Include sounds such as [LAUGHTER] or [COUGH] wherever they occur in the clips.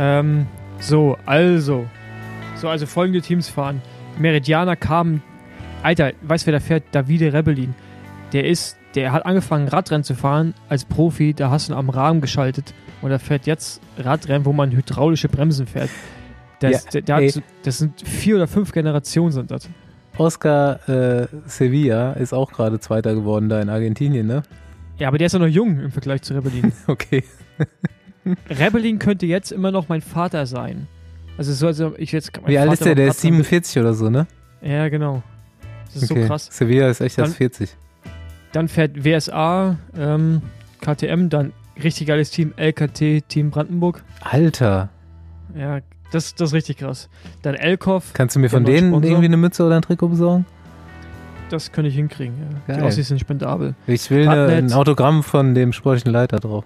Ähm, so, also. So, also folgende Teams fahren. Meridianer kam. Alter, weißt du, wer da fährt? Davide Rebellin. Der ist, der hat angefangen, Radrennen zu fahren als Profi. Da hast du ihn am Rahmen geschaltet. Und er fährt jetzt Radrennen, wo man hydraulische Bremsen fährt. Das, Ja, der, der hat, das sind vier oder fünf Generationen sind das. Oscar äh, Sevilla ist auch gerade Zweiter geworden da in Argentinien, ne? Ja, aber der ist ja noch jung im Vergleich zu Rebellin. [LAUGHS] Okay. [LAUGHS] [LAUGHS] Rebellin könnte jetzt immer noch mein Vater sein. Also so, also ich jetzt. Wie alt ist der? Der ist Radrennen- 47 oder so, ne? Ja, genau. Das ist okay. so krass. Sevilla ist echt erst Dann- 40. Dann fährt WSA, ähm, KTM, dann richtig geiles Team, LKT, Team Brandenburg. Alter, Ja, das, das ist richtig krass. Dann Elkov, kannst du mir von denen Sponsor? irgendwie eine Mütze oder ein Trikot besorgen? das könnte ich hinkriegen. Ja. Die. Aussies sind spendabel. Ich will eine, ein Autogramm von dem sportlichen Leiter drauf.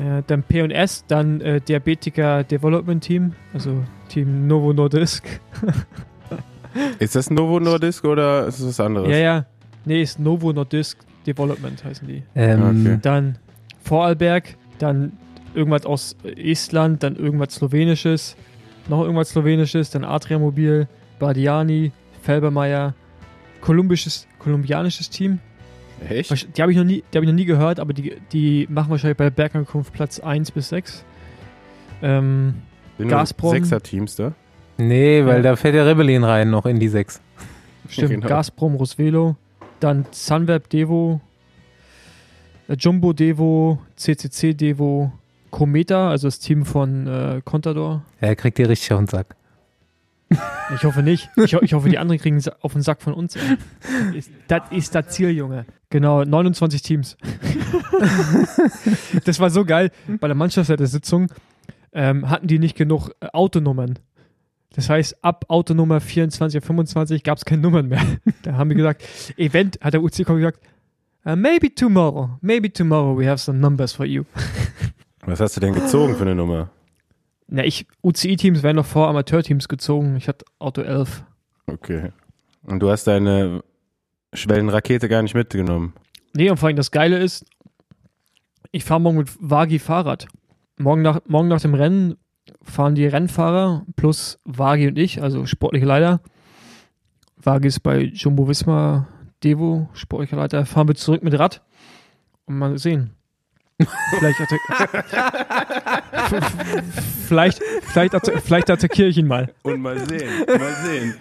Ja, dann P&S, dann äh, Diabetiker Development Team, also Team Novo Nordisk. [LAUGHS] Ist das Novo Nordisk oder ist es was anderes? Ja, ja. Nee, ist Novo Nordisk Development heißen die. Ähm, Okay. Dann Vorarlberg, dann irgendwas aus Estland, dann irgendwas Slowenisches, noch irgendwas Slowenisches, dann Adria Mobil, Bardiani, Felbermeier, kolumbisches, kolumbianisches Team. Echt? Die habe ich, noch nie- die hab ich noch nie gehört, aber die, die machen wahrscheinlich bei der Bergankunft Platz 1 bis 6. Ähm, Sind Gazprom. Sechser-Teams da? nee, weil Ja. da fährt der Rebellin rein noch in die 6. stimmt, [LAUGHS] Genau. Gazprom, Rosvelo, dann Sunweb Devo, äh, Jumbo Devo, CCC Devo, Cometa, also das Team von äh, Contador. Er kriegt dir richtig auf den Sack. Ich hoffe nicht. Ich, ich hoffe, die anderen kriegen auf den Sack von uns. Das ist das Ziel, Junge. Genau, 29 Teams. [LAUGHS] das war so geil. Bei der Mannschaftsleitersitzung ähm, hatten die nicht genug äh, Autonummern. Das heißt, ab Autonummer 24 oder 25 gab es keine Nummern mehr. [LAUGHS] Da haben wir gesagt, Event, hat der UCK gesagt, "Uh, maybe tomorrow, maybe tomorrow we have some numbers for you. Was hast du denn gezogen für eine Nummer? Na, ich, UCI-Teams werden noch vor Amateurteams gezogen. Ich hatte Auto 11. Okay. Und du hast deine Schwellenrakete gar nicht mitgenommen. Nee, und vor allem das Geile ist, ich fahre morgen mit Wagi Fahrrad. Morgen nach, morgen nach dem Rennen fahren die Rennfahrer plus Wagi und ich, also sportliche Leiter. Wagi ist bei Jumbo Visma Devo, sportlicher Leiter. Fahren wir zurück mit Rad und mal sehen. Vielleicht, vielleicht, vielleicht, atta vielleicht attackiere ich ihn mal. Und mal sehen, mal sehen.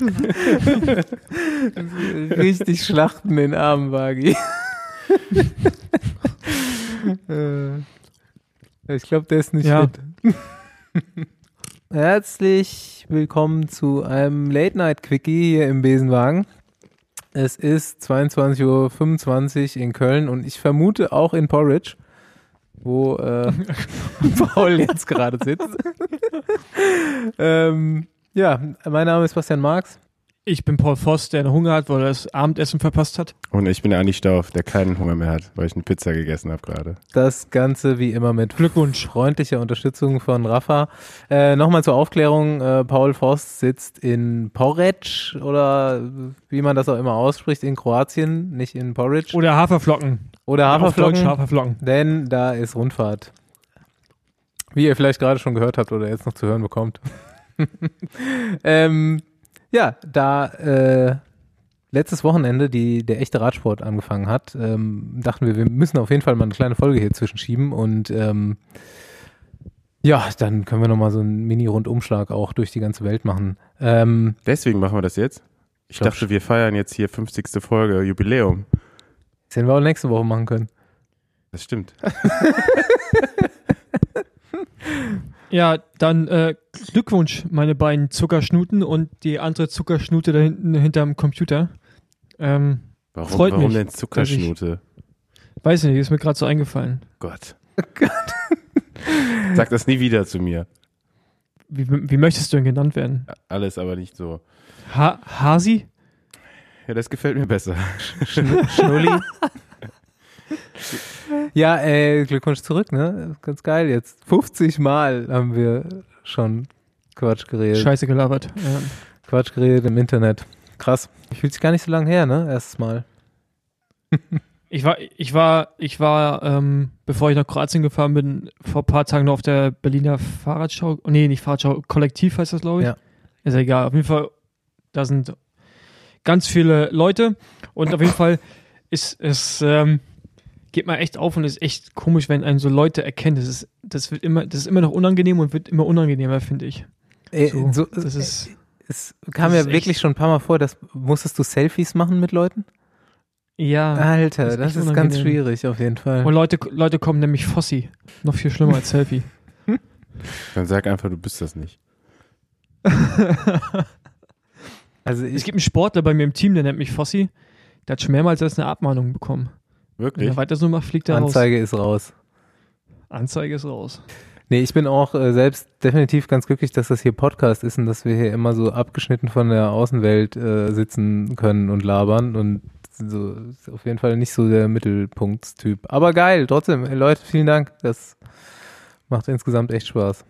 [LAUGHS] Richtig schlachten den armen Wagi. [LAUGHS] Äh, ich glaube, der ist nicht Ja. fit. [LAUGHS] Herzlich willkommen zu einem Late-Night-Quickie hier im Besenwagen. Es ist 22.25 Uhr in Köln und ich vermute auch in Porridge, wo äh, [LAUGHS] Paul jetzt gerade sitzt. [LAUGHS] ähm, ja, mein Name ist Bastian Marx. Ich bin Paul Voss, der Hunger hat, weil er das Abendessen verpasst hat. Und ich bin der Andi Stauf, der keinen Hunger mehr hat, weil ich eine Pizza gegessen habe gerade. Das Ganze wie immer mit Glückwunsch. freundlicher Unterstützung von Rafa. Äh, Nochmal zur Aufklärung, äh, Paul Voss sitzt in Porridge oder wie man das auch immer ausspricht, in Kroatien, nicht in Porridge. Oder Haferflocken. Oder Haferflocken, Haferflocken. denn da ist Rundfahrt. Wie ihr vielleicht gerade schon gehört habt oder jetzt noch zu hören bekommt. [LAUGHS] ähm, ja, da äh, letztes Wochenende die, der echte Radsport angefangen hat, ähm, dachten wir, wir müssen auf jeden Fall mal eine kleine Folge hier zwischenschieben und ähm, ja, dann können wir nochmal so einen Mini-Rundumschlag auch durch die ganze Welt machen. Ähm, Deswegen machen wir das jetzt. Ich dachte, wir feiern jetzt hier 50. Folge Jubiläum. Das hätten wir auch nächste Woche machen können. Das stimmt. [LAUGHS] Ja, dann äh, Glückwunsch, meine beiden Zuckerschnuten und die andere Zuckerschnute da hinten hinterm Computer. Ähm, Warum, Freut warum mich, denn Zuckerschnute? weiß nicht, ist mir gerade so eingefallen. [LAUGHS] Gott. Sag das nie wieder zu mir. Wie, wie möchtest du denn genannt werden? Alles aber nicht so. Ha Hasi? Ja, das gefällt mir besser. Schn Schnulli. ja, äh, Glückwunsch zurück, ne? Ganz geil jetzt. 50 Mal haben wir schon Quatsch geredet. Scheiße gelabert. Ja. Quatsch geredet im Internet. Krass. Fühlt sich gar nicht so lange her, ne? Erstes Mal. Ich war, ich war, ich war, ähm, bevor ich nach Kroatien gefahren bin, vor ein paar Tagen noch auf der Berliner Fahrradschau. Nee, nicht Fahrradschau, Kollektiv heißt das, glaube ich. Ja. Ist ja egal. Auf jeden Fall, da sind ganz viele Leute und auf jeden Fall ist es, ähm, geht mal echt auf und ist echt komisch, wenn einen so Leute erkennen. Das ist, das wird immer, das ist immer noch unangenehm und wird immer unangenehmer, finde ich. Äh, So, so, das ist, es kam das ja ist wirklich echt- schon ein paar Mal vor, dass musstest du Selfies machen mit Leuten? ja. Alter, das das ist ist, ganz schwierig auf jeden Fall. Und Leute, Leute kommen nämlich Fossi. Noch viel schlimmer als Selfie. [LAUGHS] Dann sag einfach, du bist das nicht. [LAUGHS] Also Es gibt einen Sportler bei mir im Team, der nennt mich Fossi. Der hat schon mehrmals als eine Abmahnung bekommen. Wenn Wirklich? er weiter so macht, fliegt er raus. Anzeige ist raus. Anzeige ist raus. Nee, ich bin auch äh, selbst definitiv ganz glücklich, dass das hier Podcast ist und dass wir hier immer so abgeschnitten von der Außenwelt äh, sitzen können und labern und so ist auf jeden Fall nicht so der Mittelpunktstyp. Aber geil, trotzdem, ey, Leute, vielen Dank. Das macht insgesamt echt Spaß.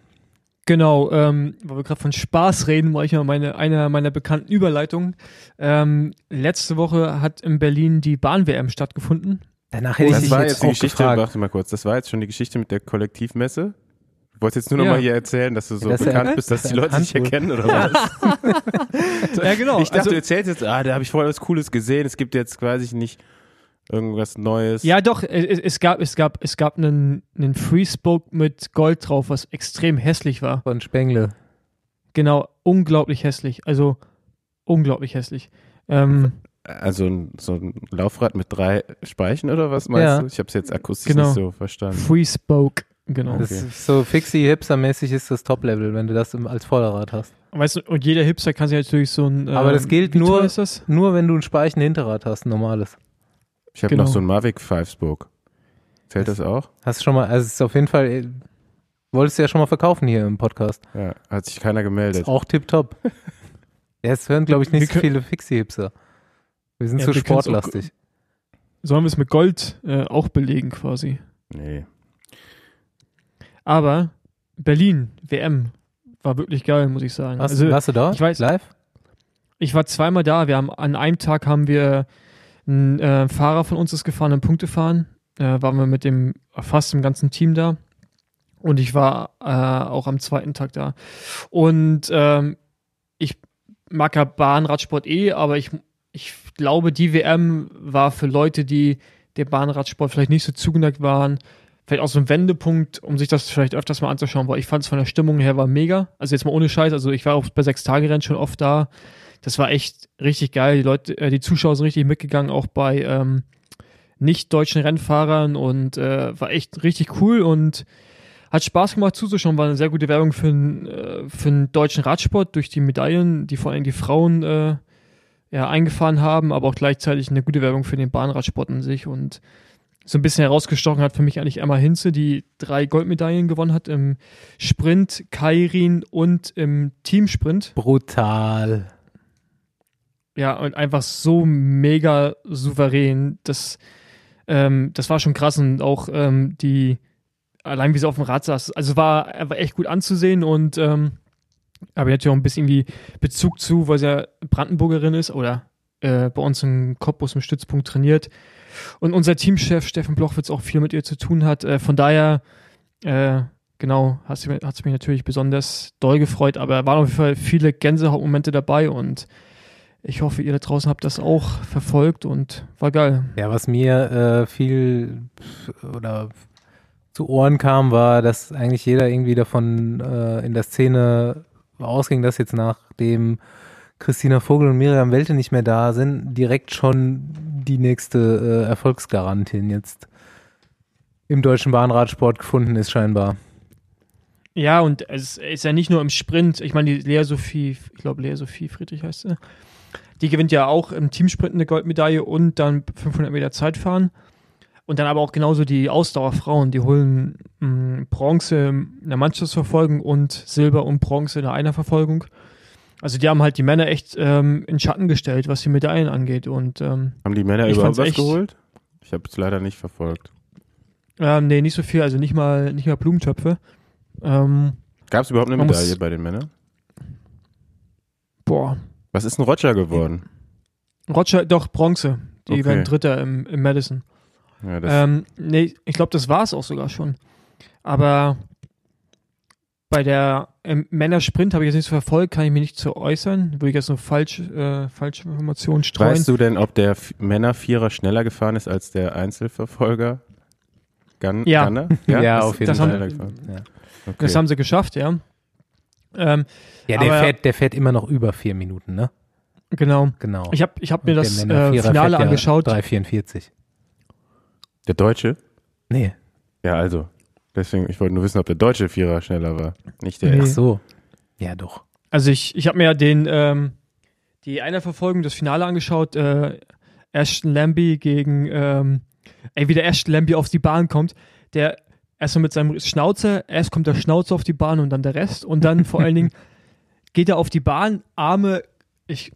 Genau, ähm, weil wir gerade von Spaß reden, war ich mal meine, eine meiner bekannten Überleitungen. Ähm, letzte Woche hat in Berlin die Bahn-WM stattgefunden. Danach hätte ich Das dich war jetzt jetzt die auch Geschichte, gefragt. warte mal kurz, das war jetzt schon die Geschichte mit der Kollektivmesse? Du wolltest jetzt nur noch Ja. mal hier erzählen, dass du so Das bekannt bist, dass das die Leute dich erkennen oder was? [LAUGHS] Ja, genau. Ich dachte, also, du erzählst jetzt, ah, da habe ich voll was Cooles gesehen. Es gibt jetzt, weiß ich nicht, irgendwas Neues. ja, doch, es, es gab, es gab, es gab einen, einen Freespoke mit Gold drauf, was extrem hässlich war. Von Spengle. Genau, unglaublich hässlich. Also, unglaublich hässlich. Ähm, Also ein, so ein Laufrad mit drei Speichen oder was meinst Ja. du? Ich habe es jetzt akustisch Genau. nicht so verstanden. Freespoke, genau. Das Okay. ist so fixie hipster-mäßig ist das Top-Level, wenn du das im, als Vorderrad hast. Weißt du, und jeder Hipster kann sich natürlich so ein. Aber das ähm, gilt nur- das? Nur wenn du ein Speichen Hinterrad hast, ein normales. Ich habe Genau. noch so ein Mavic 5 Spoke. Zählt das auch? Hast du schon mal, also es ist auf jeden Fall, äh, wolltest du ja schon mal verkaufen hier im Podcast. Ja, hat sich keiner gemeldet. Ist auch tipptopp. [LAUGHS] ja, es hören, glaube ich, nicht so viele Fixie-Hipster. Wir sind Ja, zu auch- sportlastig. Sollen wir es mit Gold äh, auch belegen quasi? Nee. Aber Berlin, WM, war wirklich geil, muss ich sagen. Warst, also, warst du da? ich weiß- Live? ich war zweimal da. Wir haben an einem Tag haben wir ein äh, Fahrer von uns ist gefahren, im Punktefahren. Äh, waren wir mit dem fast im ganzen Team da. Und ich war äh, auch am zweiten Tag da. Und ähm, ich mag ja Bahnradsport eh, aber ich, ich glaube, die WM war für Leute, die dem Bahnradsport vielleicht nicht so zugeneigt waren, vielleicht auch so ein Wendepunkt, um sich das vielleicht öfters mal anzuschauen, weil ich fand es von der Stimmung her war mega. Also jetzt mal ohne Scheiß, also ich war auch bei sechs Tage Rennen schon oft da. Das war echt richtig geil. Die Leute, äh, die Zuschauer sind richtig mitgegangen, auch bei ähm, nicht deutschen Rennfahrern und äh, war echt richtig cool und hat Spaß gemacht zuzuschauen. War eine sehr gute Werbung für, äh, für den deutschen Radsport durch die Medaillen, die vor allem die Frauen äh, ja, eingefahren haben, aber auch gleichzeitig eine gute Werbung für den Bahnradsport an sich und so ein bisschen herausgestochen hat für mich eigentlich Emma Hinze, die drei Goldmedaillen gewonnen hat im Sprint, Kairin und im Teamsprint. Brutal. Ja, und einfach so mega souverän. Das, ähm, das war schon krass und auch ähm, die, allein wie sie auf dem Rad saß, also war, war echt gut anzusehen und ähm, aber natürlich auch ein bisschen irgendwie Bezug zu, weil sie ja Brandenburgerin ist oder äh, bei uns im Cottbus im Stützpunkt trainiert. Und unser Teamchef Steffen Blochwitz auch viel mit ihr zu tun hat. Äh, von daher, äh, genau, hat es mich natürlich besonders doll gefreut, aber waren auf jeden Fall viele Gänsehautmomente dabei und ich hoffe, ihr da draußen habt das auch verfolgt und war geil. Ja, was mir äh, viel oder zu Ohren kam, war, dass eigentlich jeder irgendwie davon äh, in der Szene ausging, dass jetzt nachdem Christina Vogel und Miriam Welte nicht mehr da sind, direkt schon die nächste äh, Erfolgsgarantin jetzt im deutschen Bahnradsport gefunden ist scheinbar. Ja, und es ist ja nicht nur im Sprint. Ich meine, die Lea Sophie, ich glaube, Lea Sophie Friedrich heißt sie. Die gewinnt ja auch im Teamsprint eine Goldmedaille und dann 500 Meter Zeitfahren. Und dann aber auch genauso die Ausdauerfrauen, die holen mh, Bronze in der Mannschaftsverfolgung und Silber und Bronze in der Einerverfolgung. Also die haben halt die Männer echt ähm, in Schatten gestellt, was die Medaillen angeht. Und ähm, Haben die Männer überhaupt was echt- geholt? Ich habe es leider nicht verfolgt. ähm, nee, nicht so viel, also nicht mal, nicht mal Blumentöpfe. Ähm, Gab es überhaupt eine Man muss- Medaille bei den Männern? boah, Was ist ein Roger geworden? Roger, doch, Bronze. Die Okay. werden Dritter im, im Madison. Ja, das, Ähm, nee, ich glaube, das war es auch sogar schon. Aber bei der Männersprint habe ich jetzt nicht so verfolgt, kann ich mich nicht zu äußern. Würde ich jetzt nur falsch, äh, falsche Informationen streuen. weißt du denn, ob der Männervierer schneller gefahren ist als der Einzelverfolger? Gun, Ja. Gunner? [LAUGHS] Ja, Ist auf jeden das Fall. haben- schneller gefahren. Ja, Okay. Das haben sie geschafft, ja. Ähm, ja der, Aber- fährt, der fährt immer noch über vier Minuten, ne? genau. Genau. Ich habe ich hab mir Und das äh, Finale fährt ja angeschaut. 3,44. der Deutsche? Nee. Ja, also. Deswegen, ich wollte nur wissen, ob der deutsche Vierer schneller war. Nicht der Nee. Ach so. Ja, doch. Also ich, ich habe mir ja den, ähm, die Einerverfolgung, das Finale angeschaut, äh, Ashton Lambie gegen, ähm, ey, wie der Ashton Lambie auf die Bahn kommt, der erstmal mit seinem Schnauzer, erst kommt der Schnauzer auf die Bahn und dann der Rest und dann vor allen Dingen [LAUGHS] geht er auf die Bahn, Arme, ich,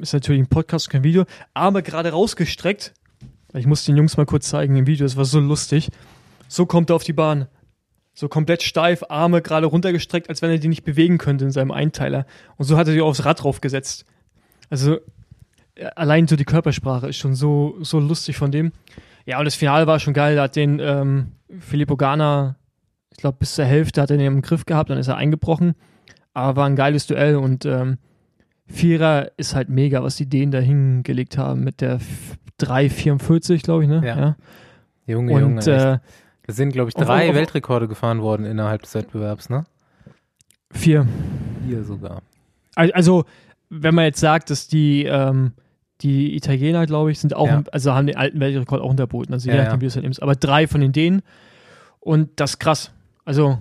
ist natürlich ein Podcast, kein Video, Arme gerade rausgestreckt, ich muss den Jungs mal kurz zeigen im Video, das war so lustig, so kommt er auf die Bahn. So komplett steif, Arme gerade runtergestreckt, als wenn er die nicht bewegen könnte in seinem Einteiler. Und so hat er sich aufs Rad draufgesetzt. Also äh, allein so die Körpersprache ist schon so, so lustig von dem. Ja, und das Finale war schon geil. Da hat den ähm, Filippo Gana, ich glaube, bis zur Hälfte hat er den im Griff gehabt, dann ist er eingebrochen. Aber war ein geiles Duell und ähm, Vierer ist halt mega, was die Dänen da hingelegt haben mit der F- 3,44, glaube ich, ne? Ja. Junge, Und Junge. äh, Es sind, glaube ich, auf- drei auf- Weltrekorde gefahren worden innerhalb des Wettbewerbs, ne? vier. Vier sogar. Al- Also, wenn man jetzt sagt, dass die, ähm, die Italiener, glaube ich, sind auch, Ja. also haben den alten Weltrekord auch unterboten. Also, je Ja, nachdem, wie du es halt nimmst. Aber drei von den Dänen. Und das ist krass. Also,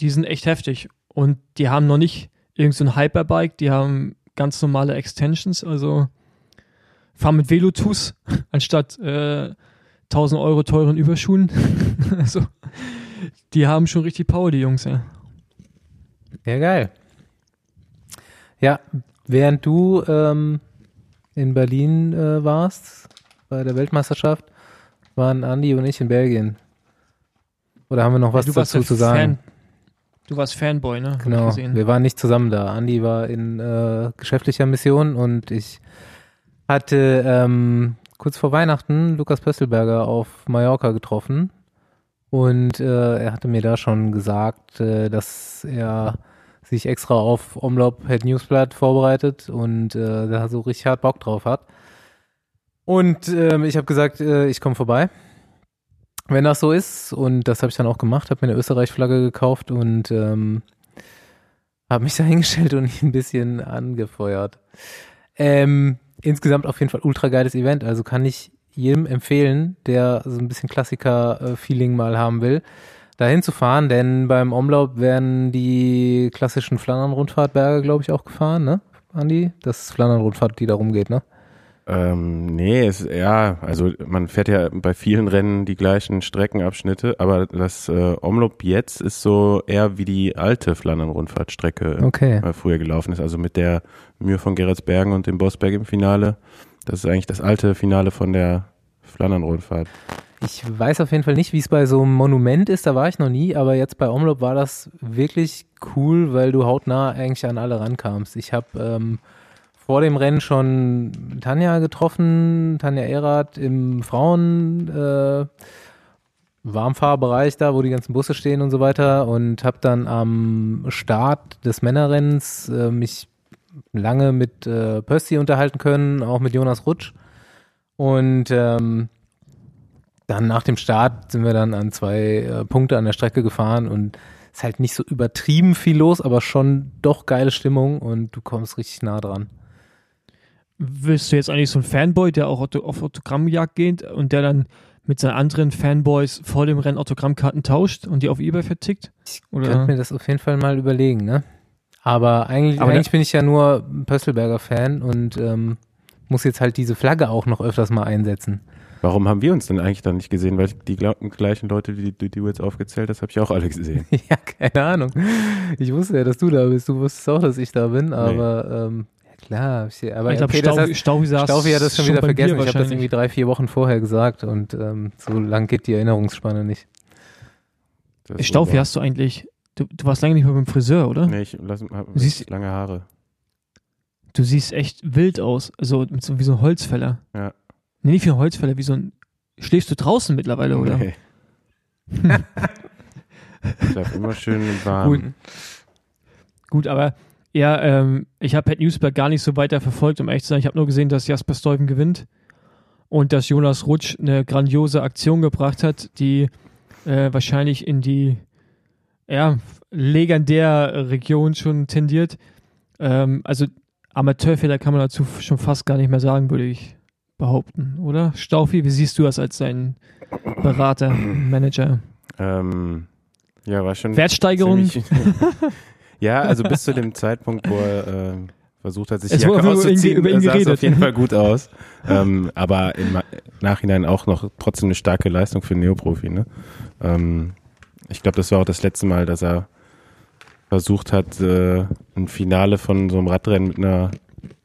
die sind echt heftig. Und die haben noch nicht irgend so ein Hyperbike, die haben ganz normale Extensions. Also, fahren mit Velotus [LAUGHS] anstatt äh, 1000 Euro teuren Überschuhen. [LAUGHS] also, die haben schon richtig Power, die Jungs, ja. Ja, geil. Ja, während du ähm, in Berlin äh, warst, bei der Weltmeisterschaft, waren Andi und ich in Belgien. Oder haben wir noch was warst dazu ja zu sagen? Fan. Du warst Fanboy, ne? Genau, wir waren nicht zusammen da. Andi war in äh, geschäftlicher Mission und ich hatte ähm, kurz vor Weihnachten Lukas Pöstelberger auf Mallorca getroffen und äh, er hatte mir da schon gesagt, äh, dass er sich extra auf Omlop Head Newsblatt vorbereitet und äh, da so richtig hart Bock drauf hat. Und ähm, ich habe gesagt, äh, ich komme vorbei. Wenn das so ist, und das habe ich dann auch gemacht, habe mir eine Österreich-Flagge gekauft und ähm, habe mich [LAUGHS] da hingestellt und ihn ein bisschen angefeuert. Ähm, insgesamt auf jeden Fall ultra geiles Event, also kann ich jedem empfehlen, der so ein bisschen Klassiker-Feeling mal haben will, da hinzufahren, denn beim Umlauf werden die klassischen Flandern-Rundfahrtberge, glaube ich, auch gefahren, ne, Andi? Das ist Flandern-Rundfahrt, die da rumgeht, ne? Ähm, nee, es, ja, also man fährt ja bei vielen Rennen die gleichen Streckenabschnitte, aber das äh, Omloop jetzt ist so eher wie die alte Flandern-Rundfahrtstrecke Okay. äh, früher gelaufen ist, also mit der Mühe von Geretsbergen und dem Bosberg im Finale. Das ist eigentlich das alte Finale von der Flandern-Rundfahrt. Ich weiß auf jeden Fall nicht, wie es bei so einem Monument ist, da war ich noch nie, aber jetzt bei Omlop war das wirklich cool, weil du hautnah eigentlich an alle rankamst. Ich habe ähm, vor dem Rennen schon Tanja getroffen, Tanja Erath im Frauen äh, Warmfahrbereich da, wo die ganzen Busse stehen und so weiter und habe dann am Start des Männerrennens äh, mich lange mit äh, Pössi unterhalten können, auch mit Jonas Rutsch und ähm, dann nach dem Start sind wir dann an zwei äh, Punkte an der Strecke gefahren und es ist halt nicht so übertrieben viel los, aber schon doch geile Stimmung und du kommst richtig nah dran. Willst du jetzt eigentlich so ein Fanboy, der auch auf Autogrammjagd geht und der dann mit seinen anderen Fanboys vor dem Rennen Autogrammkarten tauscht und die auf Ebay vertickt? Ich Oder- könnte mir das auf jeden Fall mal überlegen, ne? Aber eigentlich, Aber eigentlich bin ich ja nur Pöstelberger-Fan und ähm, muss jetzt halt diese Flagge auch noch öfters mal einsetzen. Warum haben wir uns denn eigentlich dann nicht gesehen? Weil die gleichen Leute, die, die du jetzt aufgezählt hast, habe ich auch alle gesehen. [LAUGHS] ja, keine Ahnung. Ich wusste ja, dass du da bist. Du wusstest auch, dass ich da bin, aber ähm, ja klar. Ich, aber ich glaube, okay, das Staufi, Staufi Staufi hat das schon wieder beim Bier vergessen. Ich habe das irgendwie drei, vier Wochen vorher gesagt und ähm, so lang geht die Erinnerungsspanne nicht. Staufi, hast du eigentlich, du, du warst lange nicht mehr beim Friseur, oder? Nee, ich lass, hab Siehst- lange Haare. Du siehst echt wild aus, also mit so, wie so ein Holzfäller. Ja. Nee, nicht wie ein Holzfäller, wie so ein schläfst du draußen mittlerweile, oder? Nee. [LAUGHS] ich bleib immer schön warm. Gut. Gut, aber ja, ähm, ich habe Pat Newsberg gar nicht so weiter verfolgt, um ehrlich zu sein. Ich habe nur gesehen, dass Jasper Stuyven gewinnt und dass Jonas Rutsch eine grandiose Aktion gebracht hat, die äh, wahrscheinlich in die ja, legendär Region schon tendiert. Ähm, also Amateurfehler kann man dazu schon fast gar nicht mehr sagen, würde ich behaupten, oder? Staufi, wie siehst du das als sein Berater, Manager? Ähm, ja, war schon. Wertsteigerung? ziemlich- [LAUGHS] ja, also bis zu dem Zeitpunkt, wo er äh, versucht hat, sich Es die Jacke wurde über ihn- auszuziehen, über ihn sah es geredet. auf jeden Fall gut [LAUGHS] aus. ähm, aber im Nachhinein auch noch trotzdem eine starke Leistung für einen Neoprofi. Ne? Ähm, ich glaube, das war auch das letzte Mal, dass er versucht hat, äh, ein Finale von so einem Radrennen mit einer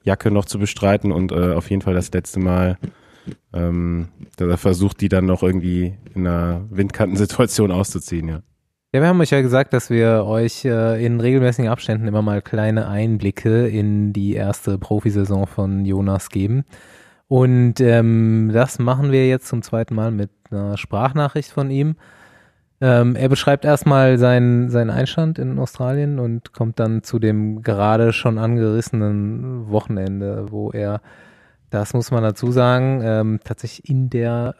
Jacke noch zu bestreiten und äh, auf jeden Fall das letzte Mal, ähm, er versucht, die dann noch irgendwie in einer Windkantensituation auszuziehen. Ja. Ja, wir haben euch ja gesagt, dass wir euch äh, in regelmäßigen Abständen immer mal kleine Einblicke in die erste Profisaison von Jonas geben. Und ähm, das machen wir jetzt zum zweiten Mal mit einer Sprachnachricht von ihm. Ähm, er beschreibt erstmal seinen, seinen Einstand in Australien und kommt dann zu dem gerade schon angerissenen Wochenende, wo er, das muss man dazu sagen, ähm, tatsächlich in der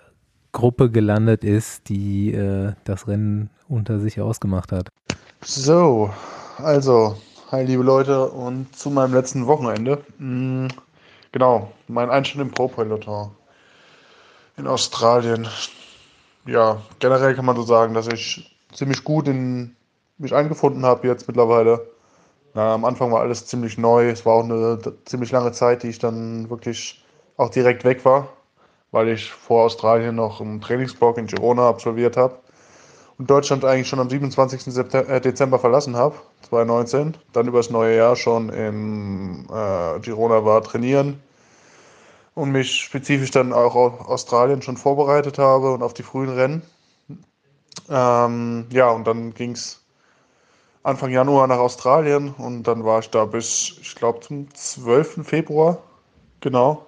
Gruppe gelandet ist, die äh, das Rennen unter sich ausgemacht hat. So, also, hi liebe Leute und zu meinem letzten Wochenende. Mm, genau, mein Einstand im Pro-Peloton in Australien. Ja, generell kann man so sagen, dass ich ziemlich gut in mich eingefunden habe jetzt mittlerweile. Na, am Anfang war alles ziemlich neu. Es war auch eine ziemlich lange Zeit, die ich dann wirklich auch direkt weg war, weil ich vor Australien noch einen Trainingsblock in Girona absolviert habe und Deutschland eigentlich schon am 27. September, äh, Dezember verlassen habe, 2019. Dann übers neue Jahr schon in äh, Girona war trainieren und mich spezifisch dann auch auf Australien schon vorbereitet habe und auf die frühen Rennen. Ähm, ja, und dann ging es Anfang Januar nach Australien und dann war ich da bis, ich glaube, zum 12. Februar. Genau.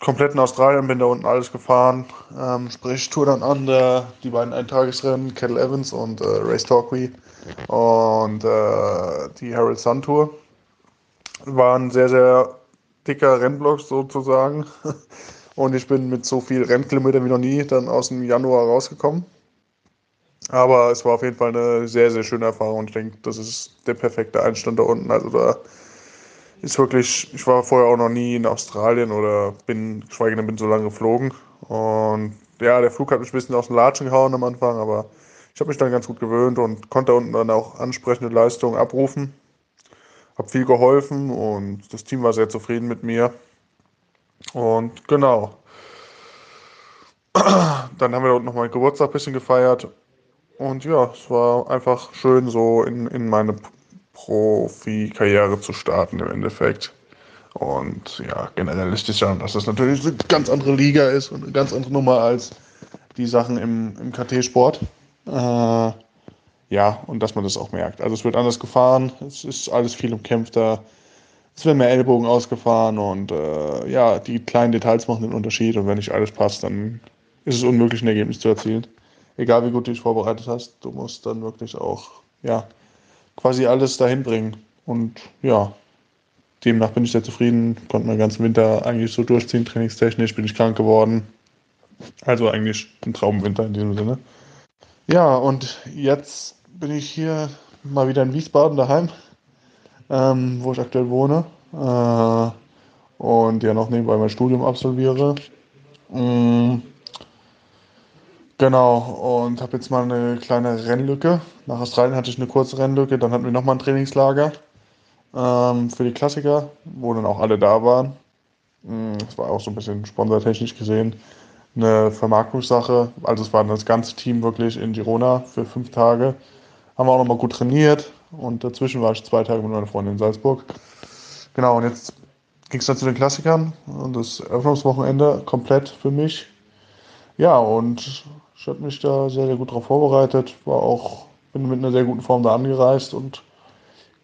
Komplett in Australien, bin da unten alles gefahren. Ähm, sprich Tour Down Under, die beiden Eintagesrennen, Kettle Evans und äh, Race Torquay und äh, die Harold Sun Tour. War ein sehr, sehr dicker Rennblock sozusagen. Und ich bin mit so viel Rennkilometer wie noch nie dann aus dem Januar rausgekommen. Aber es war auf jeden Fall eine sehr, sehr schöne Erfahrung. Ich denke, das ist der perfekte Einstand da unten. Also da ist wirklich, ich war vorher auch noch nie in Australien oder bin, geschweige denn bin so lange geflogen. Und ja, der Flug hat mich ein bisschen aus dem Latschen gehauen am Anfang, aber ich habe mich dann ganz gut gewöhnt und konnte da unten dann auch ansprechende Leistungen abrufen. Habe viel geholfen und das Team war sehr zufrieden mit mir. Und genau. [CLEARS THROAT] Dann haben wir unten noch meinen Geburtstag ein bisschen gefeiert. Und ja, es war einfach schön, so in, in meine Profikarriere zu starten im Endeffekt. Und ja, generell ist es ja, dass das natürlich eine ganz andere Liga ist und eine ganz andere Nummer als die Sachen im, im KT-Sport. Äh, ja, und dass man das auch merkt. Also es wird anders gefahren, es ist alles viel umkämpfter, es werden mehr Ellbogen ausgefahren und äh, ja, die kleinen Details machen den Unterschied und wenn nicht alles passt, dann ist es unmöglich, ein Ergebnis zu erzielen. Egal wie gut du dich vorbereitet hast, du musst dann wirklich auch, ja, quasi alles dahin bringen. Und ja, demnach bin ich sehr zufrieden, konnte meinen ganzen Winter eigentlich so durchziehen, trainingstechnisch bin ich krank geworden. Also eigentlich ein Traumwinter in diesem Sinne. Ja, und jetzt bin ich hier mal wieder in Wiesbaden daheim, ähm, wo ich aktuell wohne. Äh, und ja noch nebenbei mein Studium absolviere. Mm, genau, und habe jetzt mal eine kleine Rennlücke. Nach Australien hatte ich eine kurze Rennlücke, dann hatten wir nochmal ein Trainingslager ähm, für die Klassiker, wo dann auch alle da waren. Mm, Das war auch so ein bisschen sponsortechnisch gesehen eine Vermarktungssache. Also es war das ganze Team wirklich in Girona für fünf Tage. Haben wir auch nochmal gut trainiert und dazwischen war ich zwei Tage mit meiner Freundin in Salzburg. Genau, und jetzt ging es dann zu den Klassikern und das Eröffnungswochenende komplett für mich. Ja, und ich habe mich da sehr, sehr gut darauf vorbereitet, war auch, bin mit einer sehr guten Form da angereist und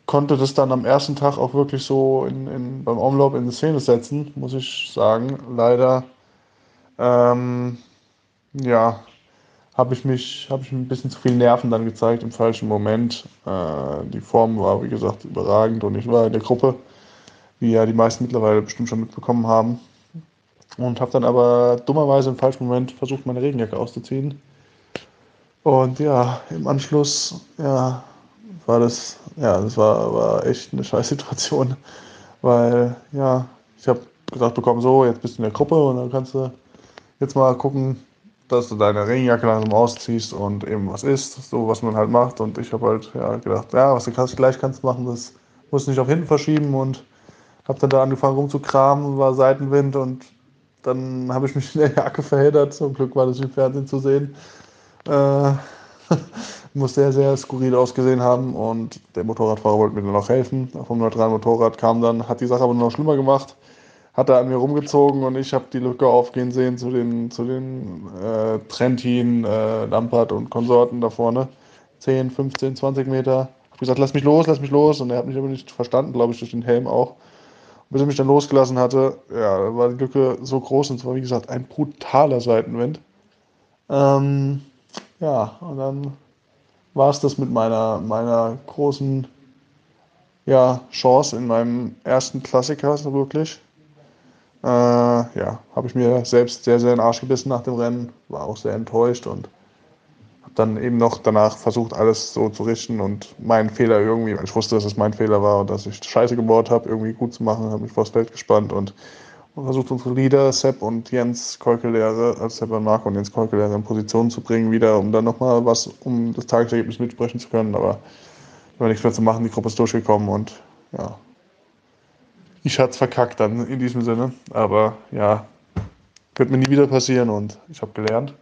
konnte das dann am ersten Tag auch wirklich so in, in, beim Omloop in Szene setzen, muss ich sagen. Leider ähm, ja, habe ich mich, habe ich ein bisschen zu viel Nerven dann gezeigt im falschen Moment. Äh, die Form war, wie gesagt, überragend und ich war in der Gruppe, wie ja die meisten mittlerweile bestimmt schon mitbekommen haben. Und habe dann aber dummerweise im falschen Moment versucht, meine Regenjacke auszuziehen. Und ja, im Anschluss, ja, war das, ja, das war, war echt eine scheiß Situation, weil, ja, ich habe gesagt bekommen, so, jetzt bist du in der Gruppe und dann kannst du jetzt mal gucken, dass du deine Regenjacke langsam ausziehst und eben was isst, so was man halt macht. Und ich habe halt ja, gedacht, ja, was du kannst, gleich kannst machen, das musst du nicht auf hinten verschieben und habe dann da angefangen rumzukramen, war Seitenwind und dann habe ich mich in der Jacke verheddert. Zum Glück war das im Fernsehen zu sehen. Äh, [LAUGHS] muss sehr, sehr skurril ausgesehen haben und der Motorradfahrer wollte mir dann auch helfen. Vom neutralen Motorrad kam dann, hat die Sache aber noch schlimmer gemacht hat er an mir rumgezogen und ich habe die Lücke aufgehen sehen zu den, zu den äh, Trentin, äh, Lampert und Konsorten da vorne. 10, 15, 20 Meter. Ich gesagt, lass mich los, lass mich los. Und er hat mich aber nicht verstanden, glaube ich, durch den Helm auch. Und bis er mich dann losgelassen hatte, ja, war die Lücke so groß und zwar, wie gesagt, ein brutaler Seitenwind. Ähm, ja, und dann war es das mit meiner, meiner großen ja, Chance in meinem ersten Klassiker, so wirklich. Äh, ja, habe ich mir selbst sehr, sehr in den Arsch gebissen nach dem Rennen, war auch sehr enttäuscht und habe dann eben noch danach versucht, alles so zu richten und meinen Fehler irgendwie, weil ich wusste, dass es mein Fehler war und dass ich Scheiße gebaut habe, irgendwie gut zu machen, habe mich vors Feld gespannt und, versucht, unsere Leader, Sepp und Jens Kolkelehre, also Sepp und Marco und Jens Kolkelehre in Position zu bringen, wieder, um dann nochmal was, um das Tagesergebnis mitsprechen zu können, aber war nichts mehr zu machen, die Gruppe ist durchgekommen und ja, ich hatte es verkackt dann in diesem Sinne. Aber ja, wird mir nie wieder passieren und ich habe gelernt.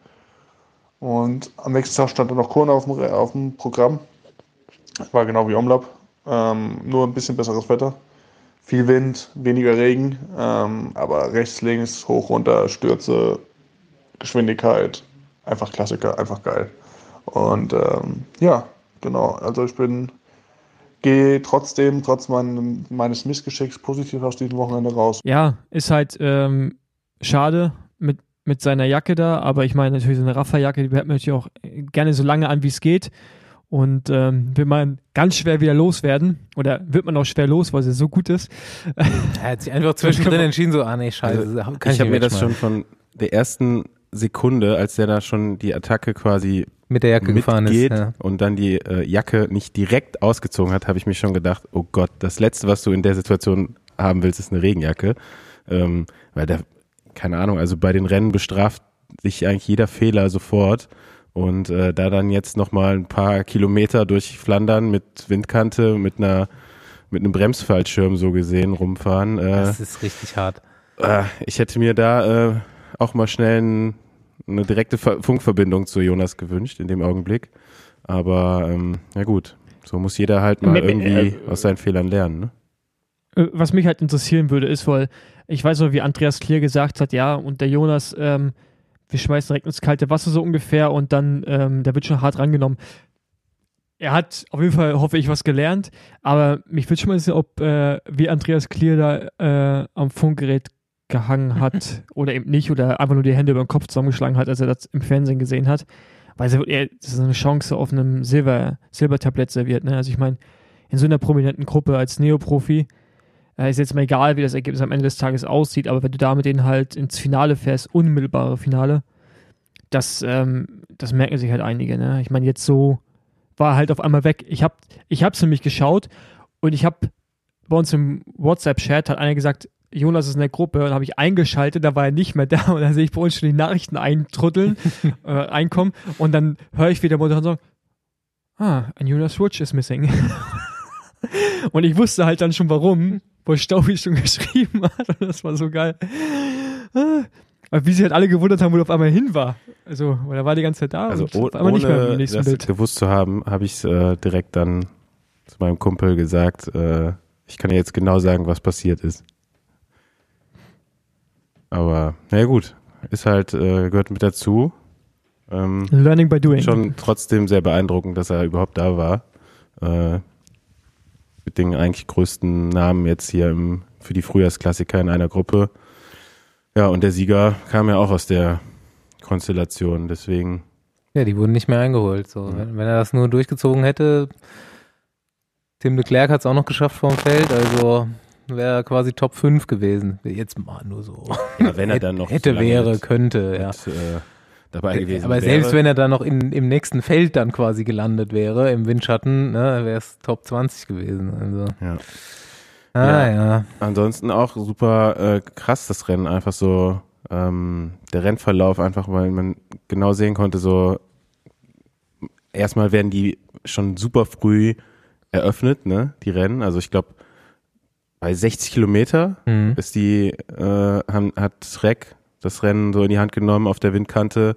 Und am nächsten Tag stand dann noch Kurne auf dem, auf dem Programm. War genau wie Omlab. Ähm, nur ein bisschen besseres Wetter. Viel Wind, weniger Regen, ähm, aber rechts, links, hoch, runter, Stürze, Geschwindigkeit. Einfach Klassiker, einfach geil. Und ähm, ja, genau. Also ich bin gehe trotzdem, trotz mein, meines Missgeschicks, positiv aus diesem Wochenende raus. Ja, ist halt ähm, schade mit, mit seiner Jacke da, aber ich meine natürlich so eine Raffa-Jacke, die behält man natürlich auch gerne so lange an, wie es geht. Und ähm, will man ganz schwer wieder loswerden, oder wird man auch schwer los, weil sie so gut ist. Er hat sich einfach [LAUGHS] zwischendrin entschieden, so, ah nee, scheiße. Also, ich habe mir das schon von der ersten Sekunde, als der da schon die Attacke quasi mit der Jacke gefahren ist ja. und dann die äh, Jacke nicht direkt ausgezogen hat, habe ich mich schon gedacht, oh Gott, das Letzte, was du in der Situation haben willst, ist eine Regenjacke. Ähm, weil der, keine Ahnung, also bei den Rennen bestraft sich eigentlich jeder Fehler sofort. Und äh, da dann jetzt nochmal ein paar Kilometer durch Flandern mit Windkante, mit einer mit einem Bremsfallschirm so gesehen rumfahren. Äh, das ist richtig hart. Äh, ich hätte mir da äh, auch mal schnell ein eine direkte Funkverbindung zu Jonas gewünscht in dem Augenblick. Aber ähm, ja gut, so muss jeder halt mal irgendwie äh, aus seinen Fehlern lernen. Ne? Äh, was mich halt interessieren würde, ist, weil ich weiß noch, wie Andreas Klier gesagt hat, ja, und der Jonas, ähm, wir schmeißen direkt ins kalte Wasser so ungefähr und dann, ähm, der wird schon hart rangenommen. Er hat auf jeden Fall, hoffe ich, was gelernt, aber mich würde schon mal interessieren, ob äh, wie Andreas Klier da äh, am Funkgerät gehangen hat [LAUGHS] oder eben nicht oder einfach nur die Hände über den Kopf zusammengeschlagen hat, als er das im Fernsehen gesehen hat. Weil er, das ist eine Chance auf einem Silber, Silbertablett serviert. Ne? Also ich meine, in so einer prominenten Gruppe als Neoprofi äh, ist jetzt mal egal, wie das Ergebnis am Ende des Tages aussieht, aber wenn du da mit denen halt ins Finale fährst, unmittelbare Finale, das, ähm, das merken sich halt einige. Ne? Ich meine, jetzt so war halt auf einmal weg. Ich habe ich hab's nämlich geschaut und ich habe bei uns im WhatsApp-Chat hat einer gesagt, Jonas ist in der Gruppe und habe ich eingeschaltet, da war er nicht mehr da und dann sehe ich bei uns schon die Nachrichten eintruddeln, [LAUGHS] äh, einkommen und dann höre ich wieder Mutter sagen, ah, ein Jonas Rutsch ist missing. [LAUGHS] und ich wusste halt dann schon warum, wo Staubi [LAUGHS] schon geschrieben hat und das war so geil. Aber wie sie halt alle gewundert haben, wo er auf einmal hin war. Also, weil er war die ganze Zeit da also und ohne nicht mehr im nächsten das Bild. gewusst zu haben, habe ich es äh, direkt dann zu meinem Kumpel gesagt, äh, ich kann ja jetzt genau sagen, was passiert ist. Aber naja gut, ist halt, äh, gehört mit dazu. Ähm, Learning by doing. Schon trotzdem sehr beeindruckend, dass er überhaupt da war. Äh, mit den eigentlich größten Namen jetzt hier im, für die Frühjahrsklassiker in einer Gruppe. Ja, und der Sieger kam ja auch aus der Konstellation. Deswegen, Ja, die wurden nicht mehr eingeholt. So. Ja. Wenn, wenn er das nur durchgezogen hätte, Tim de Klerk hat es auch noch geschafft vom Feld, also wäre quasi Top 5 gewesen. Jetzt mal nur so. ja, wenn er dann noch hätte, so wäre, mit- könnte, ja. mit, äh, dabei gewesen Aber wäre. selbst wenn er dann noch in, im nächsten Feld dann quasi gelandet wäre, im Windschatten, ne, wäre es Top 20 gewesen. Also. Ja. Ah Ja. ja. Ansonsten auch super äh, krass das Rennen, einfach so ähm, der Rennverlauf, einfach weil man genau sehen konnte, so erstmal werden die schon super früh eröffnet, ne, die Rennen. Also ich glaube bei 60 Kilometer Mhm. ist die, äh, haben, hat Trek das Rennen so in die Hand genommen auf der Windkante,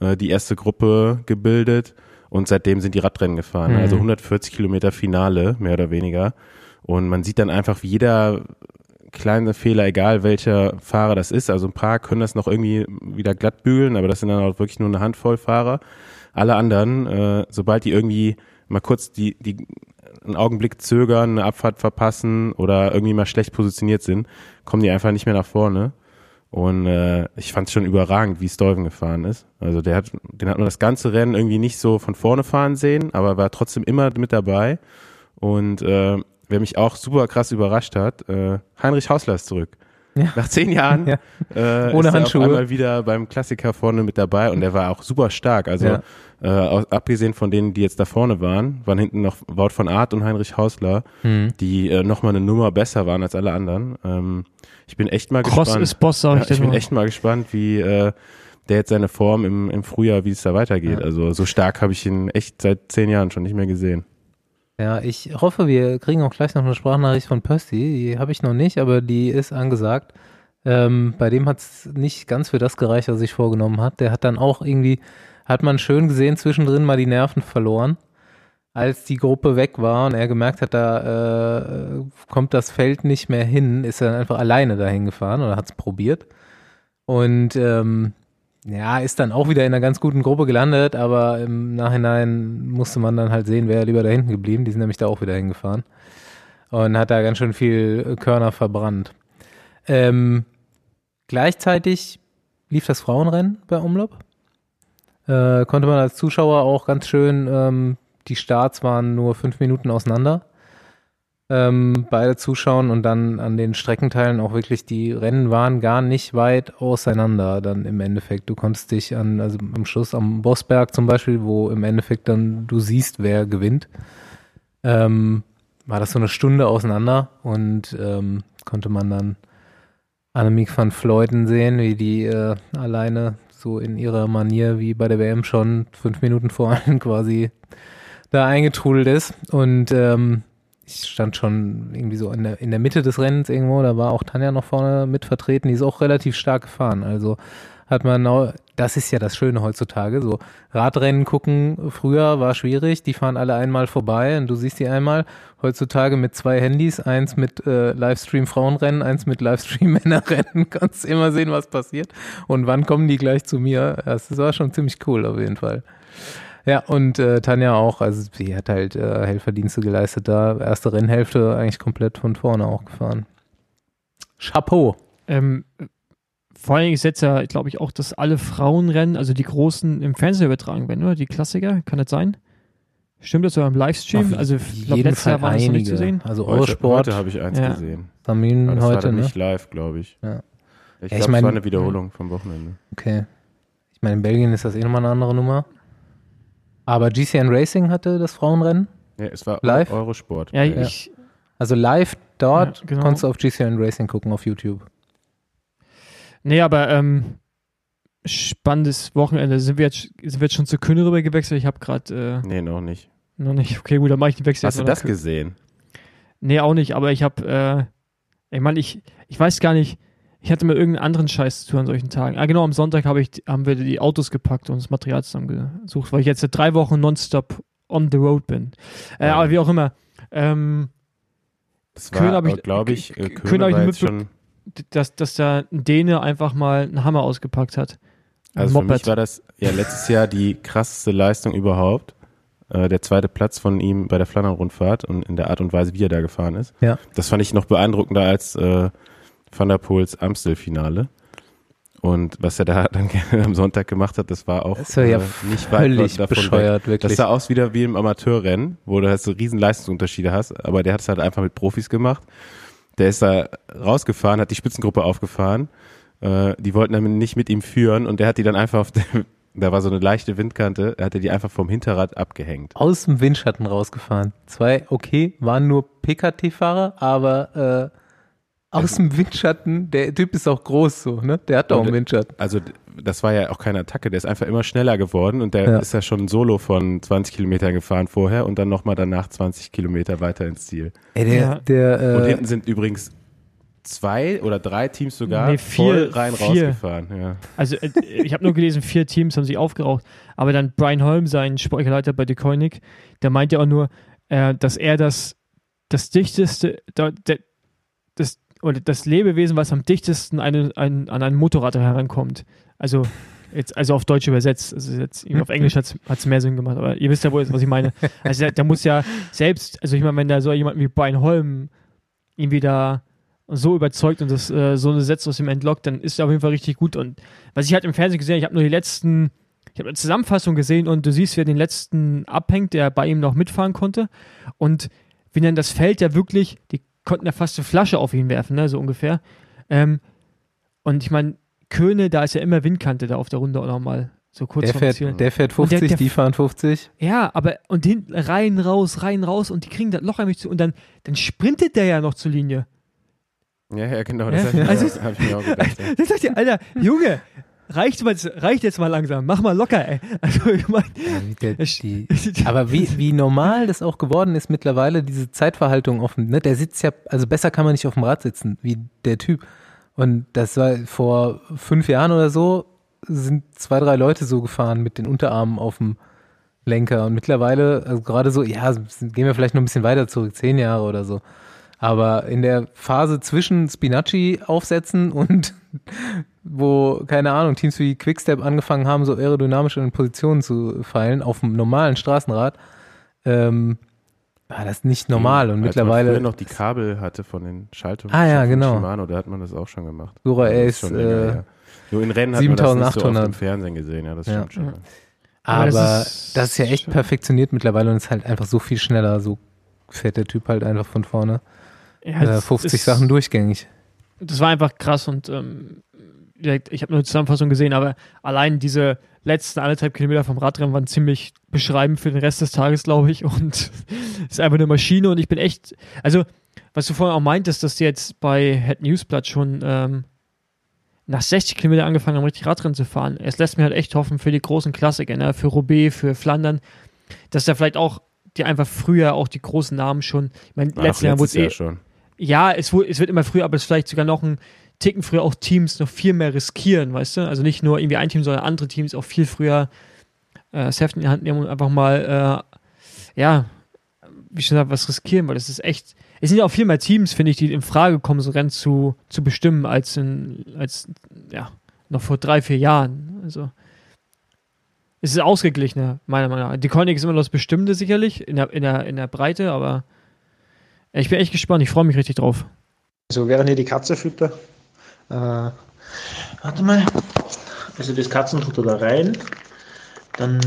äh, die erste Gruppe gebildet und seitdem sind die Radrennen gefahren. Mhm. Also 140 Kilometer Finale, mehr oder weniger. Und man sieht dann einfach, wie jeder kleine Fehler, egal welcher Fahrer das ist, also ein paar können das noch irgendwie wieder glatt bügeln, aber das sind dann auch wirklich nur eine Handvoll Fahrer. Alle anderen, äh, sobald die irgendwie mal kurz die, die einen Augenblick zögern, eine Abfahrt verpassen oder irgendwie mal schlecht positioniert sind, kommen die einfach nicht mehr nach vorne. Und äh, ich fand es schon überragend, wie Stolven gefahren ist. Also der hat, den hat man das ganze Rennen irgendwie nicht so von vorne fahren sehen, aber war trotzdem immer mit dabei. Und äh, wer mich auch super krass überrascht hat, äh, Heinrich Hausler ist zurück. Ja. Nach zehn Jahren Ja. äh, Ohne ist er Handschuhe. auf einmal wieder beim Klassiker vorne mit dabei und der war auch super stark. Also Ja. äh, aus- abgesehen von denen, die jetzt da vorne waren, waren hinten noch Wout von Art und Heinrich Hausler, Mhm. die äh, nochmal eine Nummer besser waren als alle anderen. Ähm, ich bin echt mal Cross gespannt. ist Boss, sag ja, ich ich bin echt mal gespannt, wie äh, der jetzt seine Form im, im Frühjahr, wie es da weitergeht. Also so stark habe ich ihn echt seit zehn Jahren schon nicht mehr gesehen. Ja, ich hoffe, wir kriegen auch gleich noch eine Sprachnachricht von Percy. Die habe ich noch nicht, aber die ist angesagt. Ähm, bei dem hat es nicht ganz für das gereicht, was er sich vorgenommen hat. Der hat dann auch irgendwie, hat man schön gesehen, zwischendrin mal die Nerven verloren, als die Gruppe weg war und er gemerkt hat, da äh, kommt das Feld nicht mehr hin, ist er dann einfach alleine dahin gefahren oder hat es probiert. Und ähm, ja, ist dann auch wieder in einer ganz guten Gruppe gelandet, aber im Nachhinein musste man dann halt sehen, wäre lieber da hinten geblieben. Die sind nämlich da auch wieder hingefahren. Und hat da ganz schön viel Körner verbrannt. Ähm, gleichzeitig lief das Frauenrennen bei Umlauf. Äh, konnte man als Zuschauer auch ganz schön, ähm, die Starts waren nur fünf Minuten auseinander. Ähm, beide zuschauen und dann an den Streckenteilen auch wirklich, die Rennen waren gar nicht weit auseinander dann im Endeffekt. Du konntest dich an, also am Schluss am Bossberg zum Beispiel, wo im Endeffekt dann du siehst, wer gewinnt, ähm, war das so eine Stunde auseinander und ähm, konnte man dann Annemiek van Fleuten sehen, wie die äh, alleine so in ihrer Manier wie bei der WM schon fünf Minuten vor [LAUGHS] allen quasi da eingetrudelt ist. Und ähm, ich stand schon irgendwie so in der, in der Mitte des Rennens irgendwo, da war auch Tanja noch vorne mit vertreten, die ist auch relativ stark gefahren. Also hat man, das ist ja das Schöne heutzutage, so Radrennen gucken früher war schwierig, die fahren alle einmal vorbei und du siehst die einmal. Heutzutage mit zwei Handys, eins mit äh, Livestream Frauenrennen, eins mit Livestream [LAUGHS] Männerrennen, kannst immer sehen, was passiert und wann kommen die gleich zu mir. Das war schon ziemlich cool auf jeden Fall. Ja, und äh, Tanja auch, also sie hat halt äh, Helferdienste geleistet da. Erste Rennhälfte eigentlich komplett von vorne auch gefahren. Chapeau. Ähm, vor allen Dingen ist jetzt ja, glaube ich, auch, dass alle Frauenrennen, also die großen, im Fernsehen übertragen werden, oder? Die Klassiker, kann das sein? Stimmt das sogar im Livestream? Auf also, ich glaube, letztes Fall Jahr war das noch nicht zu einige. sehen. Also Heute, Eurosport, heute habe ich eins Ja. gesehen. Samin das war heute, dann ne? nicht live, glaube ich. Ja. Ich Ja, ich glaube, es war eine Wiederholung vom Wochenende. Okay. Ich meine, in Belgien ist das eh nochmal eine andere Nummer. Aber GCN Racing hatte das Frauenrennen. Ja, es war Live? Eurosport. Ja, Ja. ich, Also live dort Ja, genau. konntest du auf GCN Racing gucken auf YouTube. nee, aber ähm, spannendes Wochenende. Sind wir jetzt, sind wir jetzt schon zu Kühne rüber gewechselt? Ich habe gerade Nee, noch nicht. äh, noch nicht. Okay, gut, dann mache ich den Wechsel Hast du das gesehen? Nee, auch nicht, aber ich habe, äh, ich meine, ich, ich weiß gar nicht, ich hatte mal irgendeinen anderen Scheiß zu tun an solchen Tagen. Ah, genau, am Sonntag habe ich, haben wir die Autos gepackt und das Material zusammengesucht, weil ich jetzt seit drei Wochen nonstop on the road bin. Äh, Ja. Aber wie auch immer, ähm, Das Köln war, hab ich- glaube ich, äh, Köln Köln hab ich war jetzt mitbe- schon, d- dass, dass da ein Däne einfach mal einen Hammer ausgepackt hat. Also für mich Moped. war das ja letztes Jahr die krasseste Leistung überhaupt. Äh, der zweite Platz von ihm bei der Flandern-Rundfahrt und in der Art und Weise, wie er da gefahren ist. Ja. Das fand ich noch beeindruckender als äh, Van der Poels Amstel-Finale. Und was er da [LAUGHS] dann am Sonntag gemacht hat, das war auch Das war ja äh, nicht völlig davon bescheuert, weg. Das wirklich. sah aus wieder wie im Amateurrennen, wo du halt so riesen Leistungsunterschiede hast, aber der hat es halt einfach mit Profis gemacht. Der ist da rausgefahren, hat die Spitzengruppe aufgefahren. Äh, die wollten dann nicht mit ihm führen und der hat die dann einfach auf dem, [LAUGHS] da war so eine leichte Windkante, er hatte die einfach vom Hinterrad abgehängt. Aus dem Windschatten rausgefahren. Zwei, okay, waren nur PKT-Fahrer, aber äh, aus dem Windschatten, der Typ ist auch groß so, ne? Der hat doch einen Windschatten. Also das war ja auch keine Attacke, der ist einfach immer schneller geworden und der Ja. ist ja schon ein Solo von 20 Kilometern gefahren vorher und dann nochmal danach 20 Kilometer weiter ins Ziel. Ey, der, Ja. der, Und äh, hinten sind übrigens zwei oder drei Teams sogar Nee, vier- voll rein vier. rausgefahren. Ja. Also äh, ich habe nur gelesen, vier Teams haben sich aufgeraucht. Aber dann Brian Holm, sein Sportleiter bei DeCoinic, der meinte ja auch nur, äh, dass er das, das dichteste, da, der, das, oder das Lebewesen, was am dichtesten eine, ein, an ein Motorrad herankommt. Also jetzt, also auf Deutsch übersetzt. Also jetzt irgendwie auf Englisch hat es mehr Sinn gemacht, aber ihr wisst ja wohl, was ich meine. Also der, der muss ja selbst, also ich meine, wenn da so jemand wie Brian Holm irgendwie da so überzeugt und das äh, so eine Sätze aus ihm entlockt, dann ist er auf jeden Fall richtig gut. Und was ich halt im Fernsehen gesehen habe, ich habe nur die letzten, ich habe eine Zusammenfassung gesehen und du siehst, wer den letzten abhängt, der bei ihm noch mitfahren konnte. Und wie dann das Feld ja wirklich, die konnten ja fast eine Flasche auf ihn werfen, ne, so ungefähr. Ähm, und ich meine, Köhne, da ist ja immer Windkante da auf der Runde auch nochmal. So kurz der, fährt, Ziel. der fährt Und der- 50, der- die fahren 50. Ja, aber und hinten rein, raus, rein, raus und die kriegen das Loch eigentlich zu. Und dann, dann sprintet der ja noch zur Linie. Ja, ja, genau, Ja, das habe ich, also- mir auch- hab ich mir auch [LAUGHS] gedacht. Ja. Dann sagt ihr, Alter, Junge, reicht, mal, reicht jetzt mal langsam, mach mal locker, ey. Also ich meine, Ja, der, die, [LAUGHS] aber wie, wie normal das auch geworden ist mittlerweile, diese Zeitverhaltung offen. Ne? Der sitzt ja, also besser kann man nicht auf dem Rad sitzen, wie der Typ. Und das war vor fünf Jahren oder so, sind zwei, drei Leute so gefahren mit den Unterarmen auf dem Lenker. Und mittlerweile, also gerade so, ja, gehen wir vielleicht noch ein bisschen weiter zurück, zehn Jahre oder so. Aber in der Phase zwischen Spinacci aufsetzen und wo, keine Ahnung, Teams wie Quickstep angefangen haben, so aerodynamisch in Positionen zu fallen, auf dem normalen Straßenrad, ähm, war das nicht normal. Und Als man mittlerweile, früher noch die Kabel hatte von den Schaltungen Ah, ja, von genau. Shimano, da hat man das auch schon gemacht. Dura Also Ace, ist schon länger äh, her. Nur in Rennen hat man das nicht so oft 7800. im Fernsehen gesehen, ja, das Ja. stimmt schon. Ja. aber Aber das das ist, ist ja echt perfektioniert mittlerweile und ist halt einfach so viel schneller, so fährt der Typ halt einfach von vorne. ja, Äh, das 50 ist- Sachen durchgängig. Das war einfach krass und ähm, ich habe nur die Zusammenfassung gesehen, aber allein diese letzten anderthalb Kilometer vom Radrennen waren ziemlich beschreibend für den Rest des Tages, glaube ich. Und [LAUGHS] es ist einfach eine Maschine und ich bin echt, also was du vorhin auch meintest, dass die jetzt bei Head Newsblatt schon ähm, nach 60 Kilometern angefangen haben, richtig Radrennen zu fahren. Es lässt mir halt echt hoffen für die großen Klassiker, ne? für Roubaix, für Flandern, dass da vielleicht auch die einfach früher auch die großen Namen schon, ich meine, Ach, letztes Jahr wurde es Jahr eh, schon. ja, es, es wird immer früher, aber es ist vielleicht sogar noch ein Ticken früher auch Teams noch viel mehr riskieren, weißt du? Also nicht nur irgendwie ein Team, sondern andere Teams auch viel früher äh, Heft in die Hand nehmen und einfach mal, äh, ja, wie schon gesagt, was riskieren, weil das ist echt, es sind ja auch viel mehr Teams, finde ich, die in Frage kommen, so Rennen zu, zu bestimmen, als in, als, ja, noch vor drei, vier Jahren. Also, es ist ausgeglichener, meiner Meinung nach. Die Koenig ist immer noch das Bestimmte sicherlich, in der, in der, in der Breite, aber ich bin echt gespannt, ich freue mich richtig drauf. Also während ich die Katze fütter, äh, warte mal, also das Katzenfutter da rein, dann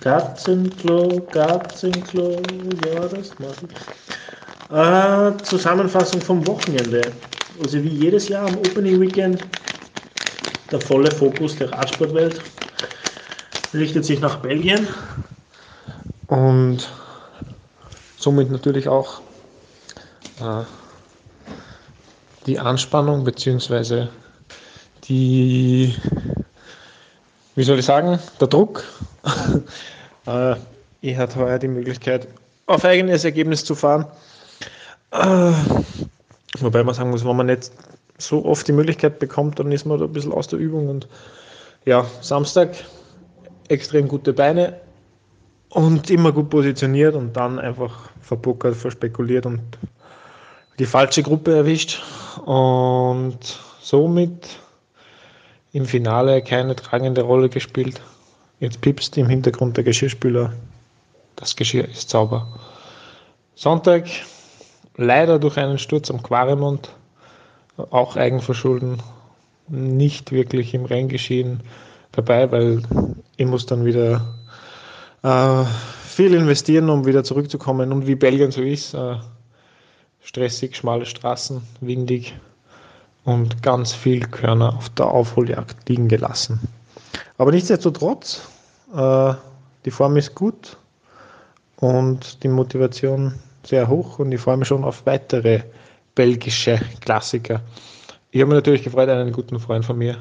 Katzenklo, Katzenklo, ja, das mache ich. Äh, Zusammenfassung vom Wochenende. Also wie jedes Jahr am Opening Weekend, der volle Fokus der Radsportwelt richtet sich nach Belgien und somit natürlich auch äh, die Anspannung beziehungsweise die, wie soll ich sagen, der Druck. [LAUGHS] äh, ich hatte heuer die Möglichkeit, auf eigenes Ergebnis zu fahren. Äh, wobei man sagen muss, wenn man nicht so oft die Möglichkeit bekommt, dann ist man da ein bisschen aus der Übung. Und ja, Samstag extrem gute Beine und immer gut positioniert und dann einfach verbuckert, verspekuliert und die falsche Gruppe erwischt und somit im Finale keine tragende Rolle gespielt. Jetzt piepst im Hintergrund der Geschirrspüler. Das Geschirr ist sauber. Sonntag leider durch einen Sturz am Quaremont, auch Eigenverschulden, nicht wirklich im Renngeschehen dabei, weil ich muss dann wieder äh, viel investieren, um wieder zurückzukommen. Und wie Belgien so ist, äh, stressig, schmale Straßen, windig und ganz viel Körner auf der Aufholjagd liegen gelassen. Aber nichtsdestotrotz, äh, die Form ist gut und die Motivation sehr hoch und ich freue mich schon auf weitere belgische Klassiker. Ich habe mich natürlich gefreut, einen guten Freund von mir,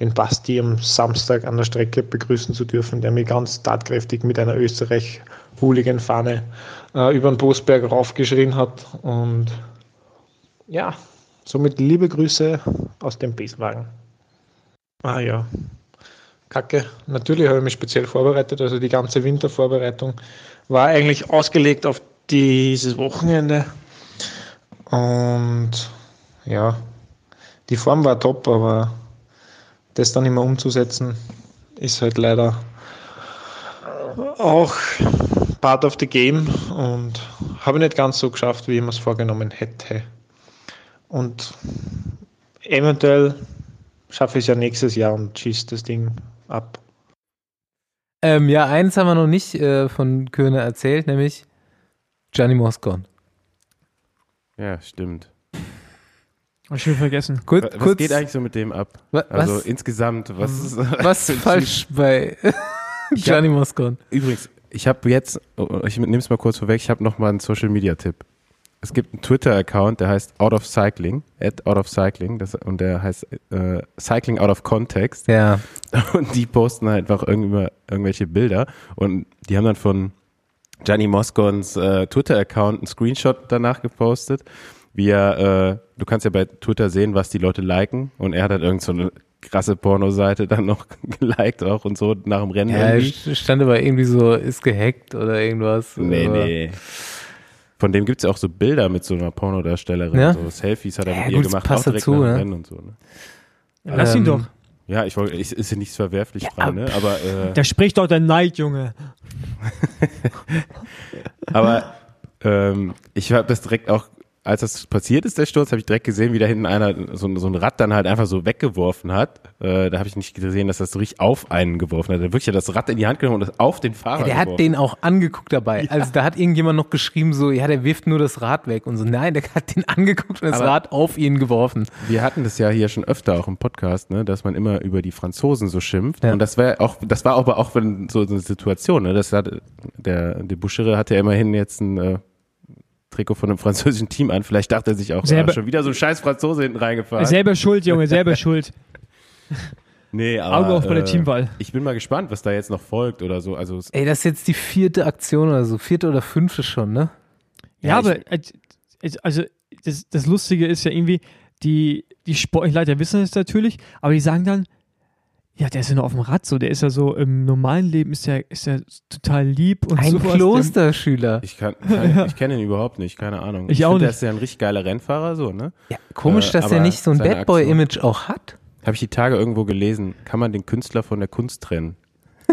den Basti, am Samstag an der Strecke begrüßen zu dürfen, der mich ganz tatkräftig mit einer Österreich-Hooligan-Fahne äh, über den Bosberg raufgeschrien hat. Und ja, somit liebe Grüße aus dem Besenwagen. Ah ja, Kacke. Natürlich habe ich mich speziell vorbereitet. Also die ganze Wintervorbereitung war eigentlich ausgelegt auf dieses Wochenende. Und ja, die Form war top, aber das dann immer umzusetzen, ist halt leider auch part of the game und habe nicht ganz so geschafft, wie ich mir es vorgenommen hätte. Und eventuell schaffe ich es ja nächstes Jahr und schieße das Ding ab. Ähm, ja, eins haben wir noch nicht äh, von Köhne erzählt, nämlich Gianni Moscon. Ja, stimmt. Hab ich schon vergessen. Kurz, Was kurz, geht eigentlich so mit dem ab? wa- Also was, insgesamt, was ist was falsch bei [LAUGHS] Gianni Moscon? Übrigens, ich habe jetzt, oh, ich nehme es mal kurz vorweg, ich habe noch mal einen Social Media Tipp. Es gibt einen Twitter-Account, der heißt Out of Cycling, at Out of Cycling, das, und der heißt äh, Cycling Out of Context. Ja, [LAUGHS] Und die posten halt einfach irgendwie irgendwelche Bilder und die haben dann von Gianni Moscons äh, Twitter-Account einen Screenshot danach gepostet, wie er, äh, du kannst ja bei Twitter sehen, was die Leute liken und er hat halt irgend so eine krasse Pornoseite dann noch [LAUGHS] geliked auch und so nach dem Rennen ja irgendwie. st- stand aber irgendwie so, ist gehackt oder irgendwas. Nee, aber- nee. Von dem gibt's ja auch so Bilder mit so einer Pornodarstellerin, Ja? so Selfies hat er Ja, mit ihr gut, das gemacht, passt auch direkt dazu, nach dem ne? Rennen und so. Ne? Lass ihn Ähm, doch. Ja, ich wollte, ich, ist ja nichts verwerflich dran, ne? Aber, äh, Da spricht doch der Neid, Junge. [LAUGHS] aber ähm, ich habe das direkt auch, als das passiert ist, der Sturz, habe ich direkt gesehen, wie da hinten einer so, so ein Rad dann halt einfach so weggeworfen hat. Äh, da habe ich nicht gesehen, dass das so richtig auf einen geworfen hat. Er hat wirklich das Rad in die Hand genommen und das auf den Fahrer Ja, der hat geworfen. den auch angeguckt dabei. Also da hat irgendjemand noch geschrieben so, ja, der wirft nur das Rad weg und so. Nein, der hat den angeguckt und das Aber- Rad auf ihn geworfen. Wir hatten das ja hier schon öfter auch im Podcast, ne, dass man immer über die Franzosen so schimpft. Ja. Und das war auch, das war aber auch so eine Situation, ne? Das hat der de Bouchere hatte ja immerhin jetzt ein äh, Trikot von einem französischen Team an. Vielleicht dachte er sich auch, Selber- ah, schon wieder so ein scheiß Franzose hinten reingefahren. Selber schuld, Junge, selber [LAUGHS] schuld. nee, aber, Auge auf bei der äh, Teamwahl. Ich bin mal gespannt, was da jetzt noch folgt oder so. Also Ey, das ist jetzt die vierte Aktion oder so, vierte oder fünfte schon, ne? Ja, Ja, aber äh, äh, also das, das Lustige ist ja irgendwie, die, die Sportleiter wissen es natürlich, aber die sagen dann, ja, der ist ja nur auf dem Rad so, der ist ja so im normalen Leben ist er ist er total lieb und Ein sowas. Klosterschüler. ich kann, kann [LAUGHS] ich kenne ihn überhaut nicht, keine Ahnung. Ich auch find, Der nicht. ist ja ein richtig geiler Rennfahrer, so, ne? Ja, komisch, Äh, dass er nicht so ein Bad Boy-Image auch hat. Habe ich die Tage irgendwo gelesen, kann man den Künstler von der Kunst trennen? [LAUGHS]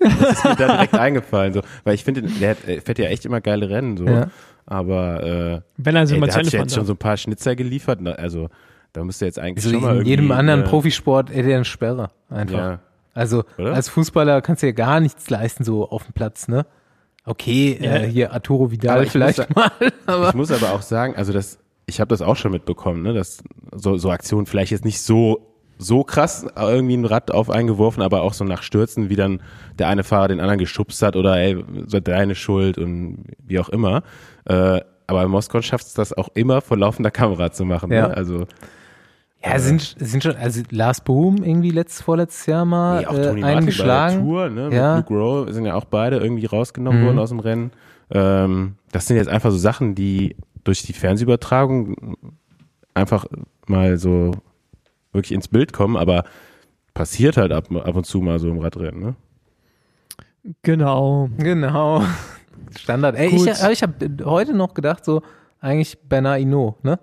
das ist mir da direkt eingefallen, so, weil ich finde, der, hat- er fährt ja echt immer geile Rennen, so. Ja. Aber äh, Wenn er so ey, mal der hat sich ja jetzt schon so ein paar Schnitzer geliefert, ne? also da müsste jetzt eigentlich Also schon mal in jedem anderen äh, Profisport hätte er eine Sperre. Einfach. Ja, Also Oder? als Fußballer kannst du ja gar nichts leisten, so auf dem Platz, ne? Okay, Ja. äh, hier Arturo Vidal vielleicht muss mal, aber ich [LAUGHS] muss aber auch sagen, also das, ich habe das auch schon mitbekommen, ne, dass so, so Aktionen vielleicht jetzt nicht so so krass irgendwie ein Rad auf einen geworfen, aber auch so nach Stürzen, wie dann der eine Fahrer den anderen geschubst hat oder ey, so deine Schuld und wie auch immer. Äh, aber Moskau schafft es das auch immer vor laufender Kamera zu machen. Ja. Ne? Also ja, sind, sind schon, also Lars Boom irgendwie letztes, vorletztes Jahr mal nee, auch äh, Tony einen Martin bei der geschlagen. Tour, ne, Ja. mit Luke Rowe sind ja auch beide irgendwie rausgenommen Mhm. worden aus dem Rennen. Ähm, das sind jetzt einfach so Sachen, die durch die Fernsehübertragung einfach mal so wirklich ins Bild kommen, aber passiert halt ab, ab und zu mal so im Radrennen, ne? Genau. Genau. [LAUGHS] Standard. Ey, Gut. ich, aber ich habe heute noch gedacht, so, eigentlich Bernard Hinault, ne?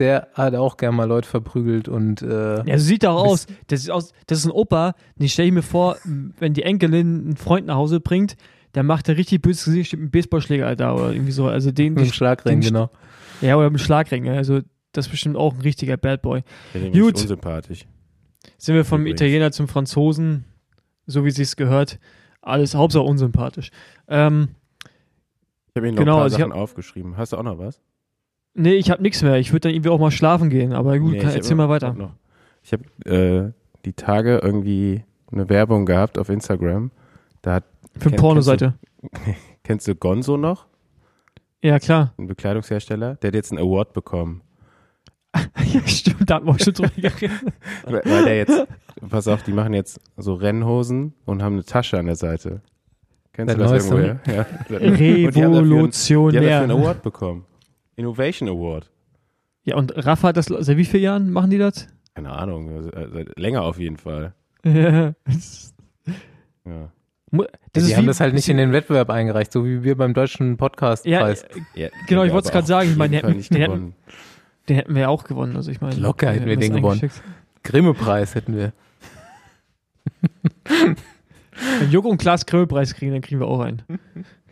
Der hat auch gern mal Leute verprügelt und äh, Ja, so sieht doch aus. Das ist aus. Das ist ein Opa, den stelle ich mir vor, wenn die Enkelin einen Freund nach Hause bringt, der macht ein richtig böses Gesicht mit einem Baseballschläger da oder irgendwie so. Also den, mit dem Schlagring, den- genau. ja, oder mit dem Schlagring. ja. Also Das ist bestimmt auch ein richtiger Bad Boy. Nämlich Gut. unsympathisch. Sind wir vom Übrigens. Italiener zum Franzosen, so wie sie es gehört. Alles Hauptsache unsympathisch. Ähm, Ich habe mir noch Genau, ein paar also Sachen aufgeschrieben. Hast du auch noch was? Nee, ich habe nichts mehr. Ich würde dann irgendwie auch mal schlafen gehen. Aber gut, Nee, kann, hab erzähl mal weiter. hab. Ich habe äh, die Tage irgendwie eine Werbung gehabt auf Instagram. Da hat, Für eine Pornoseite. [LAUGHS] kennst du Gonzo noch? Ja, klar. Ein Bekleidungshersteller? Der hat jetzt einen Award bekommen. [LAUGHS] ja, stimmt, da haben wir auch schon drüber [LAUGHS] geredet. Weil der jetzt, pass auf, die machen jetzt so Rennhosen und haben eine Tasche an der Seite. Kennst Der du das irgendwoher? Ja. Und die haben dafür einen- Die haben Revolutionär. dafür einen Award bekommen. Innovation Award. Ja, und Rafa hat das, seit wie vielen Jahren machen die das? Keine Ahnung, also, äh, länger auf jeden Fall. [LAUGHS] Ja. Mu- die ist haben wie- das halt nicht in den Wettbewerb eingereicht, so wie wir beim deutschen Ja, Podcastpreis. Ja, Genau, ich wollte es gerade sagen. Ich meine, Fall hätten, den, hätten, den hätten wir ja auch gewonnen. Also ich meine, Locker hätten wir das den gewonnen. Grimme-Preis hätten wir. Wenn Joko und Klaas Grillpreis kriegen, dann kriegen wir auch einen. [LAUGHS]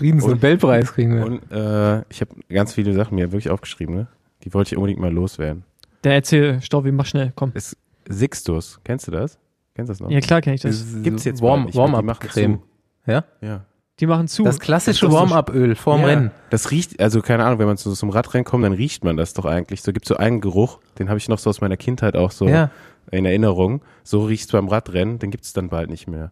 Friedensnobelpreis kriegen wir. Und äh, ich habe ganz viele Sachen mir wirklich aufgeschrieben, ne? Die wollte ich unbedingt mal loswerden. Dann erzähl, Staubi, mach schnell, komm. Ist Sixtus, kennst du das? Kennst du das noch? Ja, klar kenne ich das. Gibt's jetzt Warm, Warm-Up-Creme. Ja? Ja. Die machen zu. Das klassische Warm-Up-Öl vorm ja, Rennen. Das riecht, also keine Ahnung, wenn man so zum Radrennen kommt, dann riecht man das doch eigentlich. So gibt so einen Geruch, den habe ich noch so aus meiner Kindheit auch so Ja. in Erinnerung. So riecht's beim Radrennen, den gibt's dann bald nicht mehr.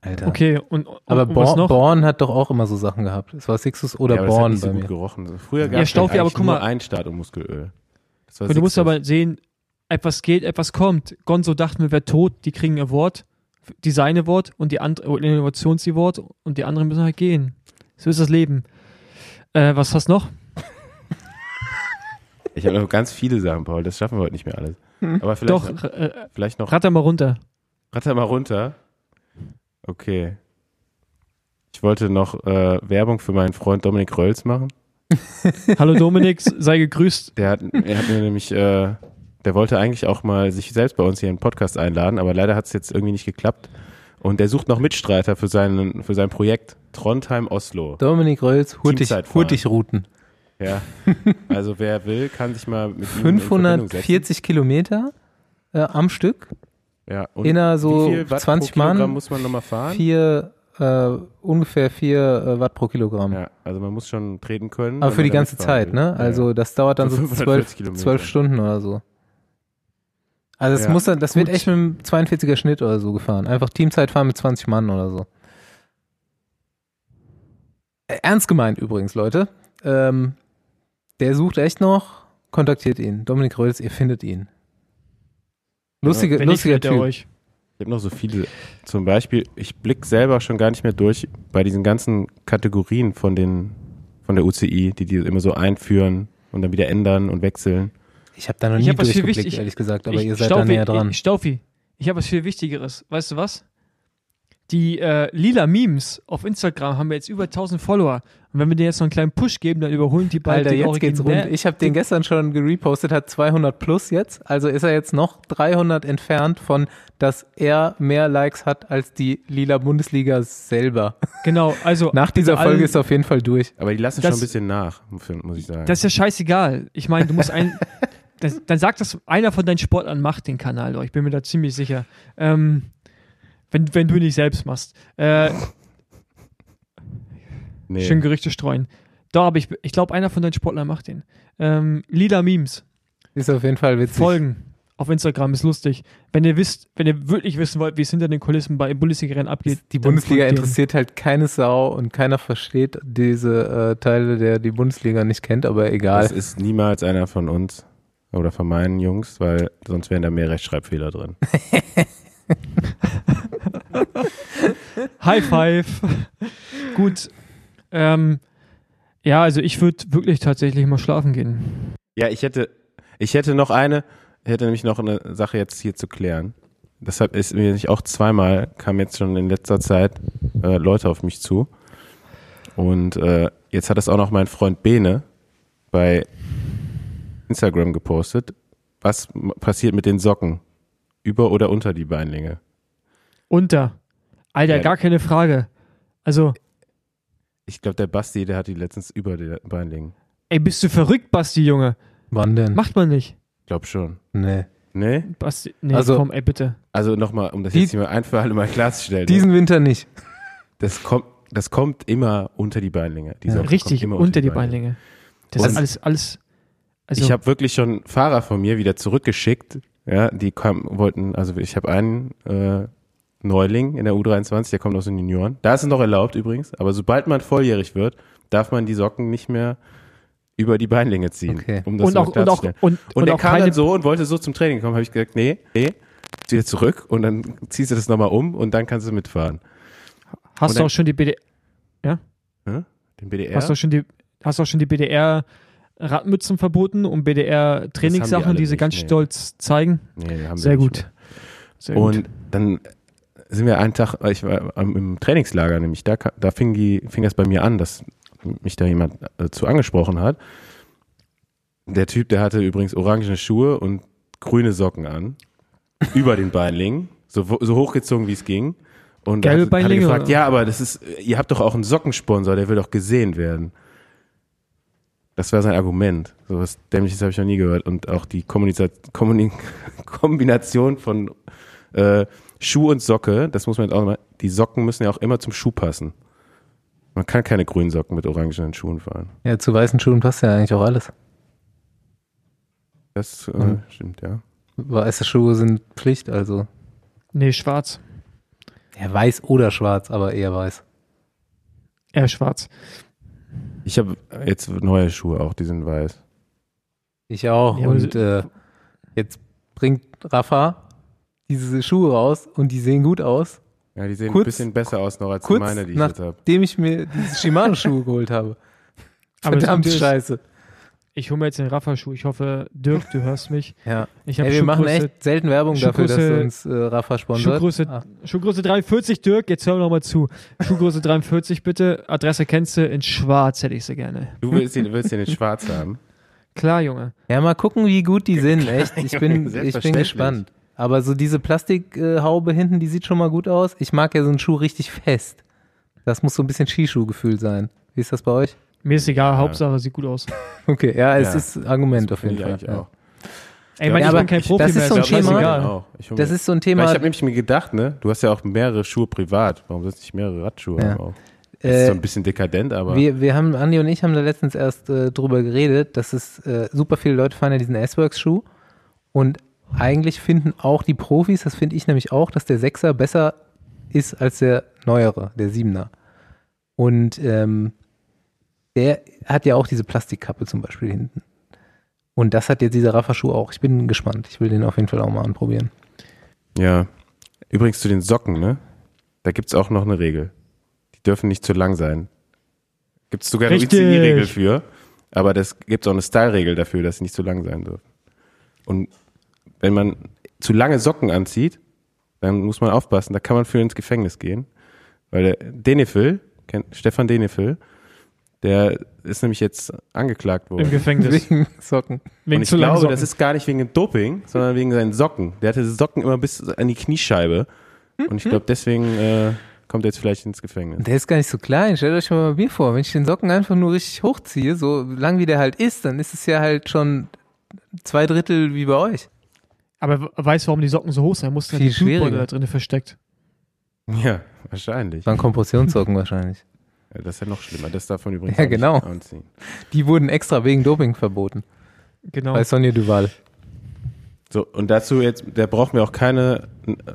Alter. okay, und, und, Aber was Born, noch? Born hat doch auch immer so Sachen gehabt. Es war Sixus oder ja, aber das hat Born nicht so bei gut mir. gerochen. Früher Ja, gab es Staufi, aber guck nur mal- ein Start- und Muskelöl. Das war Und du musst Sixtus. aber sehen, etwas geht, etwas kommt. Gonzo dachten wir, wer tot, die kriegen ein Award, Design Award und die andere Innovations Award und die anderen müssen halt gehen. So ist das Leben. Äh, was hast du noch? [LAUGHS] Ich habe noch ganz viele Sachen, Paul. Das schaffen wir heute nicht mehr alles. Aber vielleicht, Doch, noch, äh, vielleicht noch. ratter mal runter. Ratter mal runter. Okay. Ich wollte noch äh, Werbung für meinen Freund Dominik Rölls machen. [LAUGHS] Hallo Dominik, sei gegrüßt. Der hat, er hat mir nämlich, äh, der wollte eigentlich auch mal sich selbst bei uns hier in den Podcast einladen, aber leider hat es jetzt irgendwie nicht geklappt. Und der sucht noch Mitstreiter für, seinen, für sein Projekt Trondheim Oslo. Dominik Rölls, Hurtig. Hurtigrouten. Ja. [LAUGHS] Also wer will, kann sich mal mit ihm in Verbindung setzen. 540 Kilometer äh, am Stück. Ja. Und inner so wie viel Watt 20 pro Kilogramm Mann, muss man nochmal fahren? Vier, äh, ungefähr 4 äh, Watt pro Kilogramm. Ja, also man muss schon treten können. Aber für die ganze Zeit, will. ne? Ja, Also das dauert dann so 540 12, Kilometer. 12 Stunden oder so. Also das Ja, muss dann, das wird echt mit einem 42er Schnitt oder so gefahren. Einfach Teamzeit fahren mit 20 Mann oder so. Äh, Ernst gemeint übrigens, Leute. Ähm, der sucht echt noch, kontaktiert ihn. Dominik Röls, ihr findet ihn. Lustige, Wenn lustiger er Typ. euch. Ich habe noch so viele. Zum Beispiel, ich blick selber schon gar nicht mehr durch bei diesen ganzen Kategorien von den von der UCI, die die immer so einführen und dann wieder ändern und wechseln. Ich habe da noch Ich nie durchgeblickt, wichtig- ehrlich gesagt, aber Ich- ihr seid Staufi, da näher dran. Ich, Staufi, ich habe was viel Wichtigeres. Weißt du was? Die äh, lila Memes auf Instagram haben jetzt über 1000 Follower. Und wenn wir denen jetzt noch einen kleinen Push geben, dann überholen die bald Alter, den jetzt geht's rund. Ich habe den gestern schon gerepostet, hat 200 plus jetzt. Also ist er jetzt noch 300 entfernt von, dass er mehr Likes hat als die lila Bundesliga selber. [LAUGHS] Genau, also Nach dieser bitte Folge allen- ist er auf jeden Fall durch. Aber die lassen Das- schon ein bisschen nach, muss ich sagen. Das ist ja scheißegal. Ich meine, du musst ein. [LAUGHS] das, dann sagt das einer von deinen Sportlern macht den Kanal doch. Ich bin mir da ziemlich sicher. Ähm, wenn, wenn du nicht selbst machst. Äh, [LAUGHS] nee. Schön Gerüchte streuen. Doch, aber ich, ich glaube, einer von deinen Sportlern macht den. Ähm, Lila Memes. Ist auf jeden Fall witzig. Folgen auf Instagram ist lustig. Wenn ihr wisst, wenn ihr wirklich wissen wollt, wie es hinter den Kulissen bei Bundesliga-Rennen abgeht. Die Bundesliga interessiert halt keine Sau und keiner versteht diese äh, Teile, der die Bundesliga nicht kennt, aber egal. Das ist niemals einer von uns oder von meinen Jungs, weil sonst wären da mehr Rechtschreibfehler drin. [LAUGHS] [LAUGHS] High Five. Gut. Ähm, ja, also ich würde wirklich tatsächlich mal schlafen gehen. Ja, ich hätte, ich hätte noch eine, hätte nämlich noch eine Sache jetzt hier zu klären. Deshalb ist mir nicht auch zweimal, kam jetzt schon in letzter Zeit äh, Leute auf mich zu. Und äh, jetzt hat es auch noch mein Freund Bene bei Instagram gepostet. Was passiert mit den Socken? Über oder unter die Beinlinge? Unter. Alter, Ja. gar keine Frage. Also, Ich glaube, der Basti, der hat die letztens über die Beinlingen. ey, bist du verrückt, Basti, Junge? Wann denn? Macht man nicht. Glaub schon. nee. Nee? Basti, nee, Also- komm, ey, bitte. Also nochmal, um das Die- jetzt hier mal ein für alle Mal klarzustellen. Diesen Winter nicht. das kommt, das kommt immer unter die Beinlinge. Die Ja. Richtig, immer unter die Beinlinge. Das Und- ist alles, alles. Also, ich habe wirklich schon Fahrer von mir wieder zurückgeschickt. Ja, die kam, wollten, also ich habe einen äh, Neuling in der U23, der kommt aus den Junioren. Da ist es noch erlaubt übrigens, aber sobald man volljährig wird, darf man die Socken nicht mehr über die Beinlinge ziehen. Okay. Um das und auch, und auch, und, Und, und er auch kam dann so und wollte so zum Training kommen, habe ich gesagt, nee, nee, zieh wieder zurück und dann ziehst du das nochmal um und dann kannst du mitfahren. hast und du dann- auch schon die BD, Den BDR. hast du auch schon die, hast du auch schon die BDR Radmützen verboten und BDR Trainingssachen, alle die sie nicht, ganz nee. stolz zeigen? nee, haben wir Sehr nicht gut. Sehr gut. Und dann sind wir einen Tag, ich war im Trainingslager nämlich, da, da fing, die, fing das bei mir an, dass mich da jemand äh, zu angesprochen hat. Der Typ, der hatte übrigens orangene Schuhe und grüne Socken an, [LAUGHS] über den Beinlingen, so, so hochgezogen wie es ging. Und Gelbe hat, hat Beinlinge, gefragt, oder? ja, aber das ist, ihr habt doch auch einen Sockensponsor, der will doch gesehen werden. Das war sein Argument. So was Dämliches habe ich noch nie gehört. Und auch die Kommunika Kommunik Kombination von äh, Schuh und Socke, das muss man jetzt auch mal, die Socken müssen ja auch immer zum Schuh passen. Man kann keine grünen Socken mit orangenen Schuhen fahren. Ja, zu weißen Schuhen passt ja eigentlich auch alles. Das äh, Mhm. stimmt, ja. Weiße Schuhe sind Pflicht, also. nee, schwarz. Ja, weiß oder schwarz, aber eher weiß. Eher schwarz. Ich habe jetzt neue Schuhe auch, die sind weiß. Ich auch. Ja, und äh, jetzt bringt Rafa diese Schuhe raus und die sehen gut aus, Ja, die sehen Kurz- ein bisschen besser aus noch als kurz meine, die ich jetzt habe. dem ich mir diese Shimano-Schuhe geholt habe. [LAUGHS] Verdammt ist, scheiße. Ich hole mir jetzt den Rafa-Schuh. Ich hoffe, Dirk, du hörst mich. Ja. Ich habe Ey, wir machen echt selten Werbung dafür, dass Schuhgröße- uns äh, Rafa sponsert. Schuhgröße, Ah, Schuhgröße 43, Dirk, jetzt hör noch mal zu. Schuhgröße 43 bitte. Adresse kennst du, in schwarz hätte ich sie gerne. Du willst den, willst den in schwarz haben. Klar, Junge. Ja, mal gucken, wie gut die sind. Echt, ich bin, ich bin gespannt. Aber so diese Plastikhaube hinten, die sieht schon mal gut aus. Ich mag ja so einen Schuh richtig fest. Das muss so ein bisschen Skischuhgefühl sein. Wie ist das bei euch? Mir ist egal, Hauptsache sieht gut aus. [LAUGHS] Okay, ja, es Ja. ist ein Argument auf jeden ich Fall. Ja. auch. Ey, Ja, Mann, ich aber bin kein das Profi ist mehr. so ein ist Thema- egal. Das ist so ein Weil Thema. ich habe nämlich mir gedacht, ne, du hast ja auch mehrere Schuhe privat. Warum sollst du nicht mehrere Radschuhe Ja. haben auch? Das ist so äh, ein bisschen dekadent, aber wir, wir haben, Andi und ich haben da letztens erst äh, drüber geredet, dass es äh, super viele Leute fahren ja diesen S-Works-Schuh und eigentlich finden auch die Profis, das finde ich nämlich auch, dass der Sechser besser ist als der neuere, der Siebener. Und ähm, der hat ja auch diese Plastikkappe zum Beispiel hinten. Und das hat jetzt dieser Rafa-Schuh auch. Ich bin gespannt. Ich will den auf jeden Fall auch mal anprobieren. ja. Übrigens zu den Socken, ne? Da gibt's auch noch eine Regel. Die dürfen nicht zu lang sein. Gibt's sogar eine Richtig. UCI-Regel für, aber das gibt's auch eine Style-Regel dafür, dass sie nicht zu lang sein dürfen. Und wenn man zu lange Socken anzieht, dann muss man aufpassen, da kann man für ins Gefängnis gehen. Weil der Denefil, kennt Stefan Denefil, der ist nämlich jetzt angeklagt worden. Im Gefängnis. Wegen Socken. Wegen Und ich zu glaube, Socken. das ist gar nicht wegen dem Doping, sondern wegen seinen Socken. Der hatte Socken immer bis an die Kniescheibe. Und ich glaube, deswegen äh, kommt er jetzt vielleicht ins Gefängnis. Der ist gar nicht so klein. Stellt euch mal bei mir vor, wenn ich den Socken einfach nur richtig hochziehe, so lang wie der halt ist, dann ist es ja halt schon zwei Drittel wie bei euch. Aber we- weißt du, warum die Socken so hoch sind? Mussten ja Viel die Blutbeutel schwieriger. da drin versteckt. Ja, wahrscheinlich. Das waren Kompressionssocken wahrscheinlich. Ja, das ist ja noch schlimmer. Das darf man übrigens Ja, genau. anziehen. Die wurden extra wegen Doping verboten. Genau. Bei Sonja Duval. So, und dazu jetzt, da brauchen wir auch keine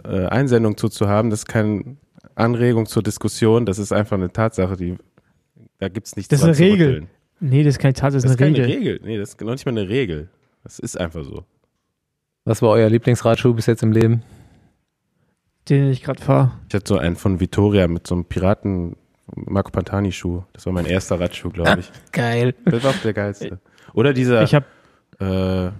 äh, Einsendung zu, zu haben. Das ist keine Anregung zur Diskussion. Das ist einfach eine Tatsache, die da gibt's nichts Das ist eine Regel. rütteln. nee, das ist keine Tat, das ist Das ist eine keine Regel. Regel. Nee, das ist noch nicht mal eine Regel. Das ist einfach so. Was war euer Lieblingsradschuh bis jetzt im Leben? Den ich gerade fahre. Ich hatte so einen von Vittoria mit so einem Piraten Marco Pantani Schuh. Das war mein erster Radschuh, glaube ich. [LAUGHS] Geil. Das war auch der geilste. Oder dieser Ich hab, äh,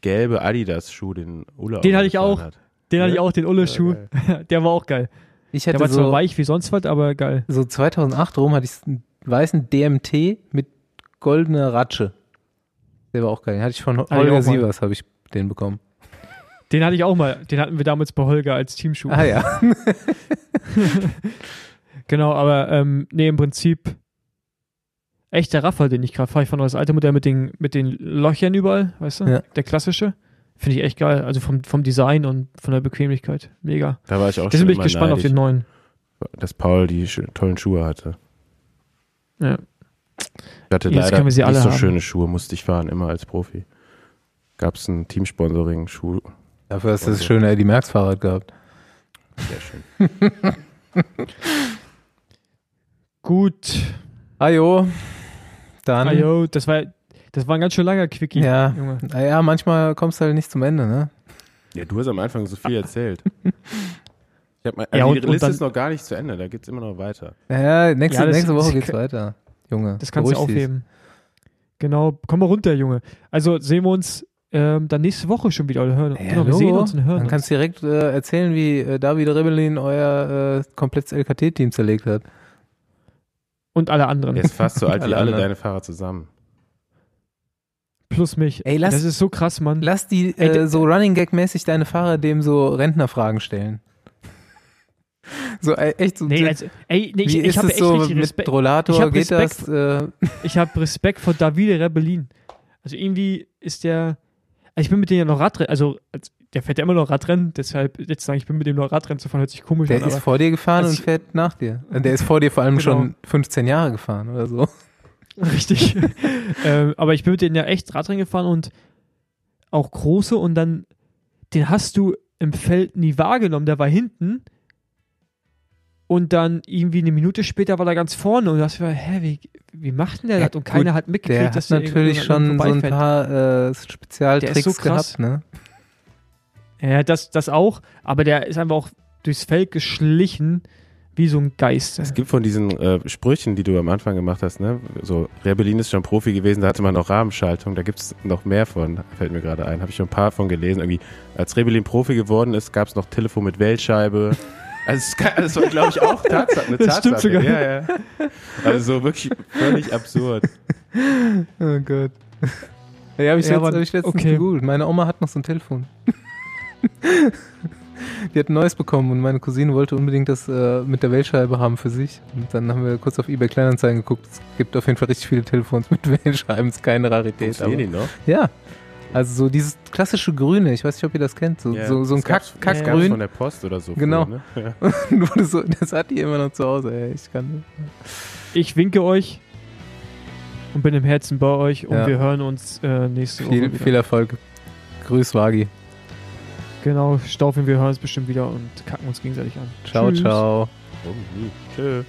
gelbe Adidas Schuh, den Ulla Den hatte ich auch. Hat. den hatte ich Ja? auch, den Ulle-Schuh. [LAUGHS] Der war auch geil. Ich Der hatte war zwar so, weich wie sonst was, aber geil. so 2008 rum hatte ich einen weißen DMT mit goldener Ratsche. Der war auch geil. Den hatte ich von Holger. Sievers, habe ich den bekommen. Den hatte ich auch mal. Den hatten wir damals bei Holger als Teamschuh. Ah ja. [LAUGHS] Genau, aber ähm, nee, im Prinzip. Echt der Raffer, den ich gerade fahre. Ich fahre noch das alte Modell mit den, mit den Löchern überall, weißt du? Ja. Der klassische. Finde ich echt geil. Also vom, vom Design und von der Bequemlichkeit. Mega. Da war ich auch Deswegen schon bin ich gespannt auf neidisch, den neuen. dass Paul die sch tollen Schuhe hatte. Ja. Ich hatte Jetzt leider können wir sie nicht alle so haben. schöne Schuhe, musste ich fahren, immer als Profi. Gab es ein Teamsponsoring-Schuh. Dafür hast du das schöne Eddie Merckx Fahrrad gehabt. Sehr schön. [LAUGHS] Gut. Ajo. Dann. Ayo, das war, das war ein ganz schön langer Quickie. Ja. Junge. Naja, manchmal kommst du halt nicht zum Ende, ne? Ja, du hast am Anfang so viel erzählt. [LAUGHS] Ich hab mal, Ja, also und- die Liste dann- ist noch gar nicht zu Ende, da geht es immer noch weiter. Naja, nächste, Ja, das- nächste Woche geht's weiter. Junge. Das kannst du aufheben. Genau, komm mal runter, Junge. Also sehen wir uns ähm, dann nächste Woche schon wieder. Oder hören. Ja, genau, wir sehen uns und hören Dann kannst du direkt äh, erzählen, wie äh, David Rebellin euer äh, komplettes LKT-Team zerlegt hat. Und alle anderen. Er ist fast so [LAUGHS] alt wie Alle deine Fahrer zusammen. Plus mich. Ey, lass- das ist so krass, Mann. Lass die Ey, äh, d- so Running Gag-mäßig deine Fahrer dem so Rentnerfragen stellen. [LAUGHS] So äh, echt so. Nee, also, ey, nee, ich, wie ich ist habe echt so richtig mit Respekt. Rollator? ich hab Geht Respekt das? Äh, [LAUGHS] Ich habe Respekt vor Davide Rebellin. Also irgendwie ist der. Also ich bin mit dem ja noch Radrennen. Also als- der fährt ja immer noch Radrennen. Deshalb jetzt sagen, ich bin mit dem noch Radrennen zu fahren, hört sich komisch der an. ist Aber vor dir gefahren Also und fährt nach dir. Und Der ist vor dir vor allem Genau. schon 15 Jahre gefahren oder so. [LAUGHS] Richtig. [LAUGHS] ähm, aber ich bin mit denen ja echt Radrennen gefahren und auch große und dann, den hast du im Feld nie wahrgenommen. Der war hinten und dann irgendwie eine Minute später war er ganz vorne und du hast gesagt, hä, wie, wie macht denn der Ja, das? Und gut, keiner hat mitgekriegt, Der dass hat der natürlich schon so ein paar äh, Spezialtricks so gehabt, ne? Ja, das, das auch, aber der ist einfach auch durchs Feld geschlichen wie so ein Geist. Es gibt von diesen äh, Sprüchen, die du am Anfang gemacht hast, ne? So, Rebellin ist schon Profi gewesen, da hatte man noch Rahmenschaltung, da gibt es noch mehr von, fällt mir gerade ein. Habe ich schon ein paar von gelesen. Irgendwie, als Rebellin Profi geworden ist, gab es noch Telefon mit Wählscheibe. [LAUGHS] Also, das war, glaube ich, auch [LAUGHS] Tatsache, eine Das Tatsache. stimmt sogar. Ja, ja. Also so wirklich völlig absurd. [LAUGHS] Oh Gott. Ja, habe ich, Ja, letzt, hab ich letztens okay. gegoogelt. Meine Oma hat noch so ein Telefon. [LAUGHS] Die hat ein neues bekommen und meine Cousine wollte unbedingt das äh, mit der Wählscheibe haben für sich. Und dann haben wir kurz auf eBay Kleinanzeigen geguckt. Es gibt auf jeden Fall richtig viele Telefons mit Wählscheiben. Ist keine Rarität. Aber, Funktionieren die noch? ja. Also so dieses klassische Grüne. Ich weiß nicht, ob ihr das kennt. So, Ja, so, so ein Kack, Kackgrün. von der Post oder so. Genau. Früher, ne? [LAUGHS] ja. So, das hat die immer noch zu Hause. Ey. Ich kann Ich winke euch und bin im Herzen bei euch und Ja. wir hören uns äh, nächste Woche. viel, wieder. viel Erfolg. Grüß Wagi. Genau, Staufen, wir hören uns bestimmt wieder und kacken uns gegenseitig an. Ciao, Tschüss. ciao. Oh, nie. Tschö.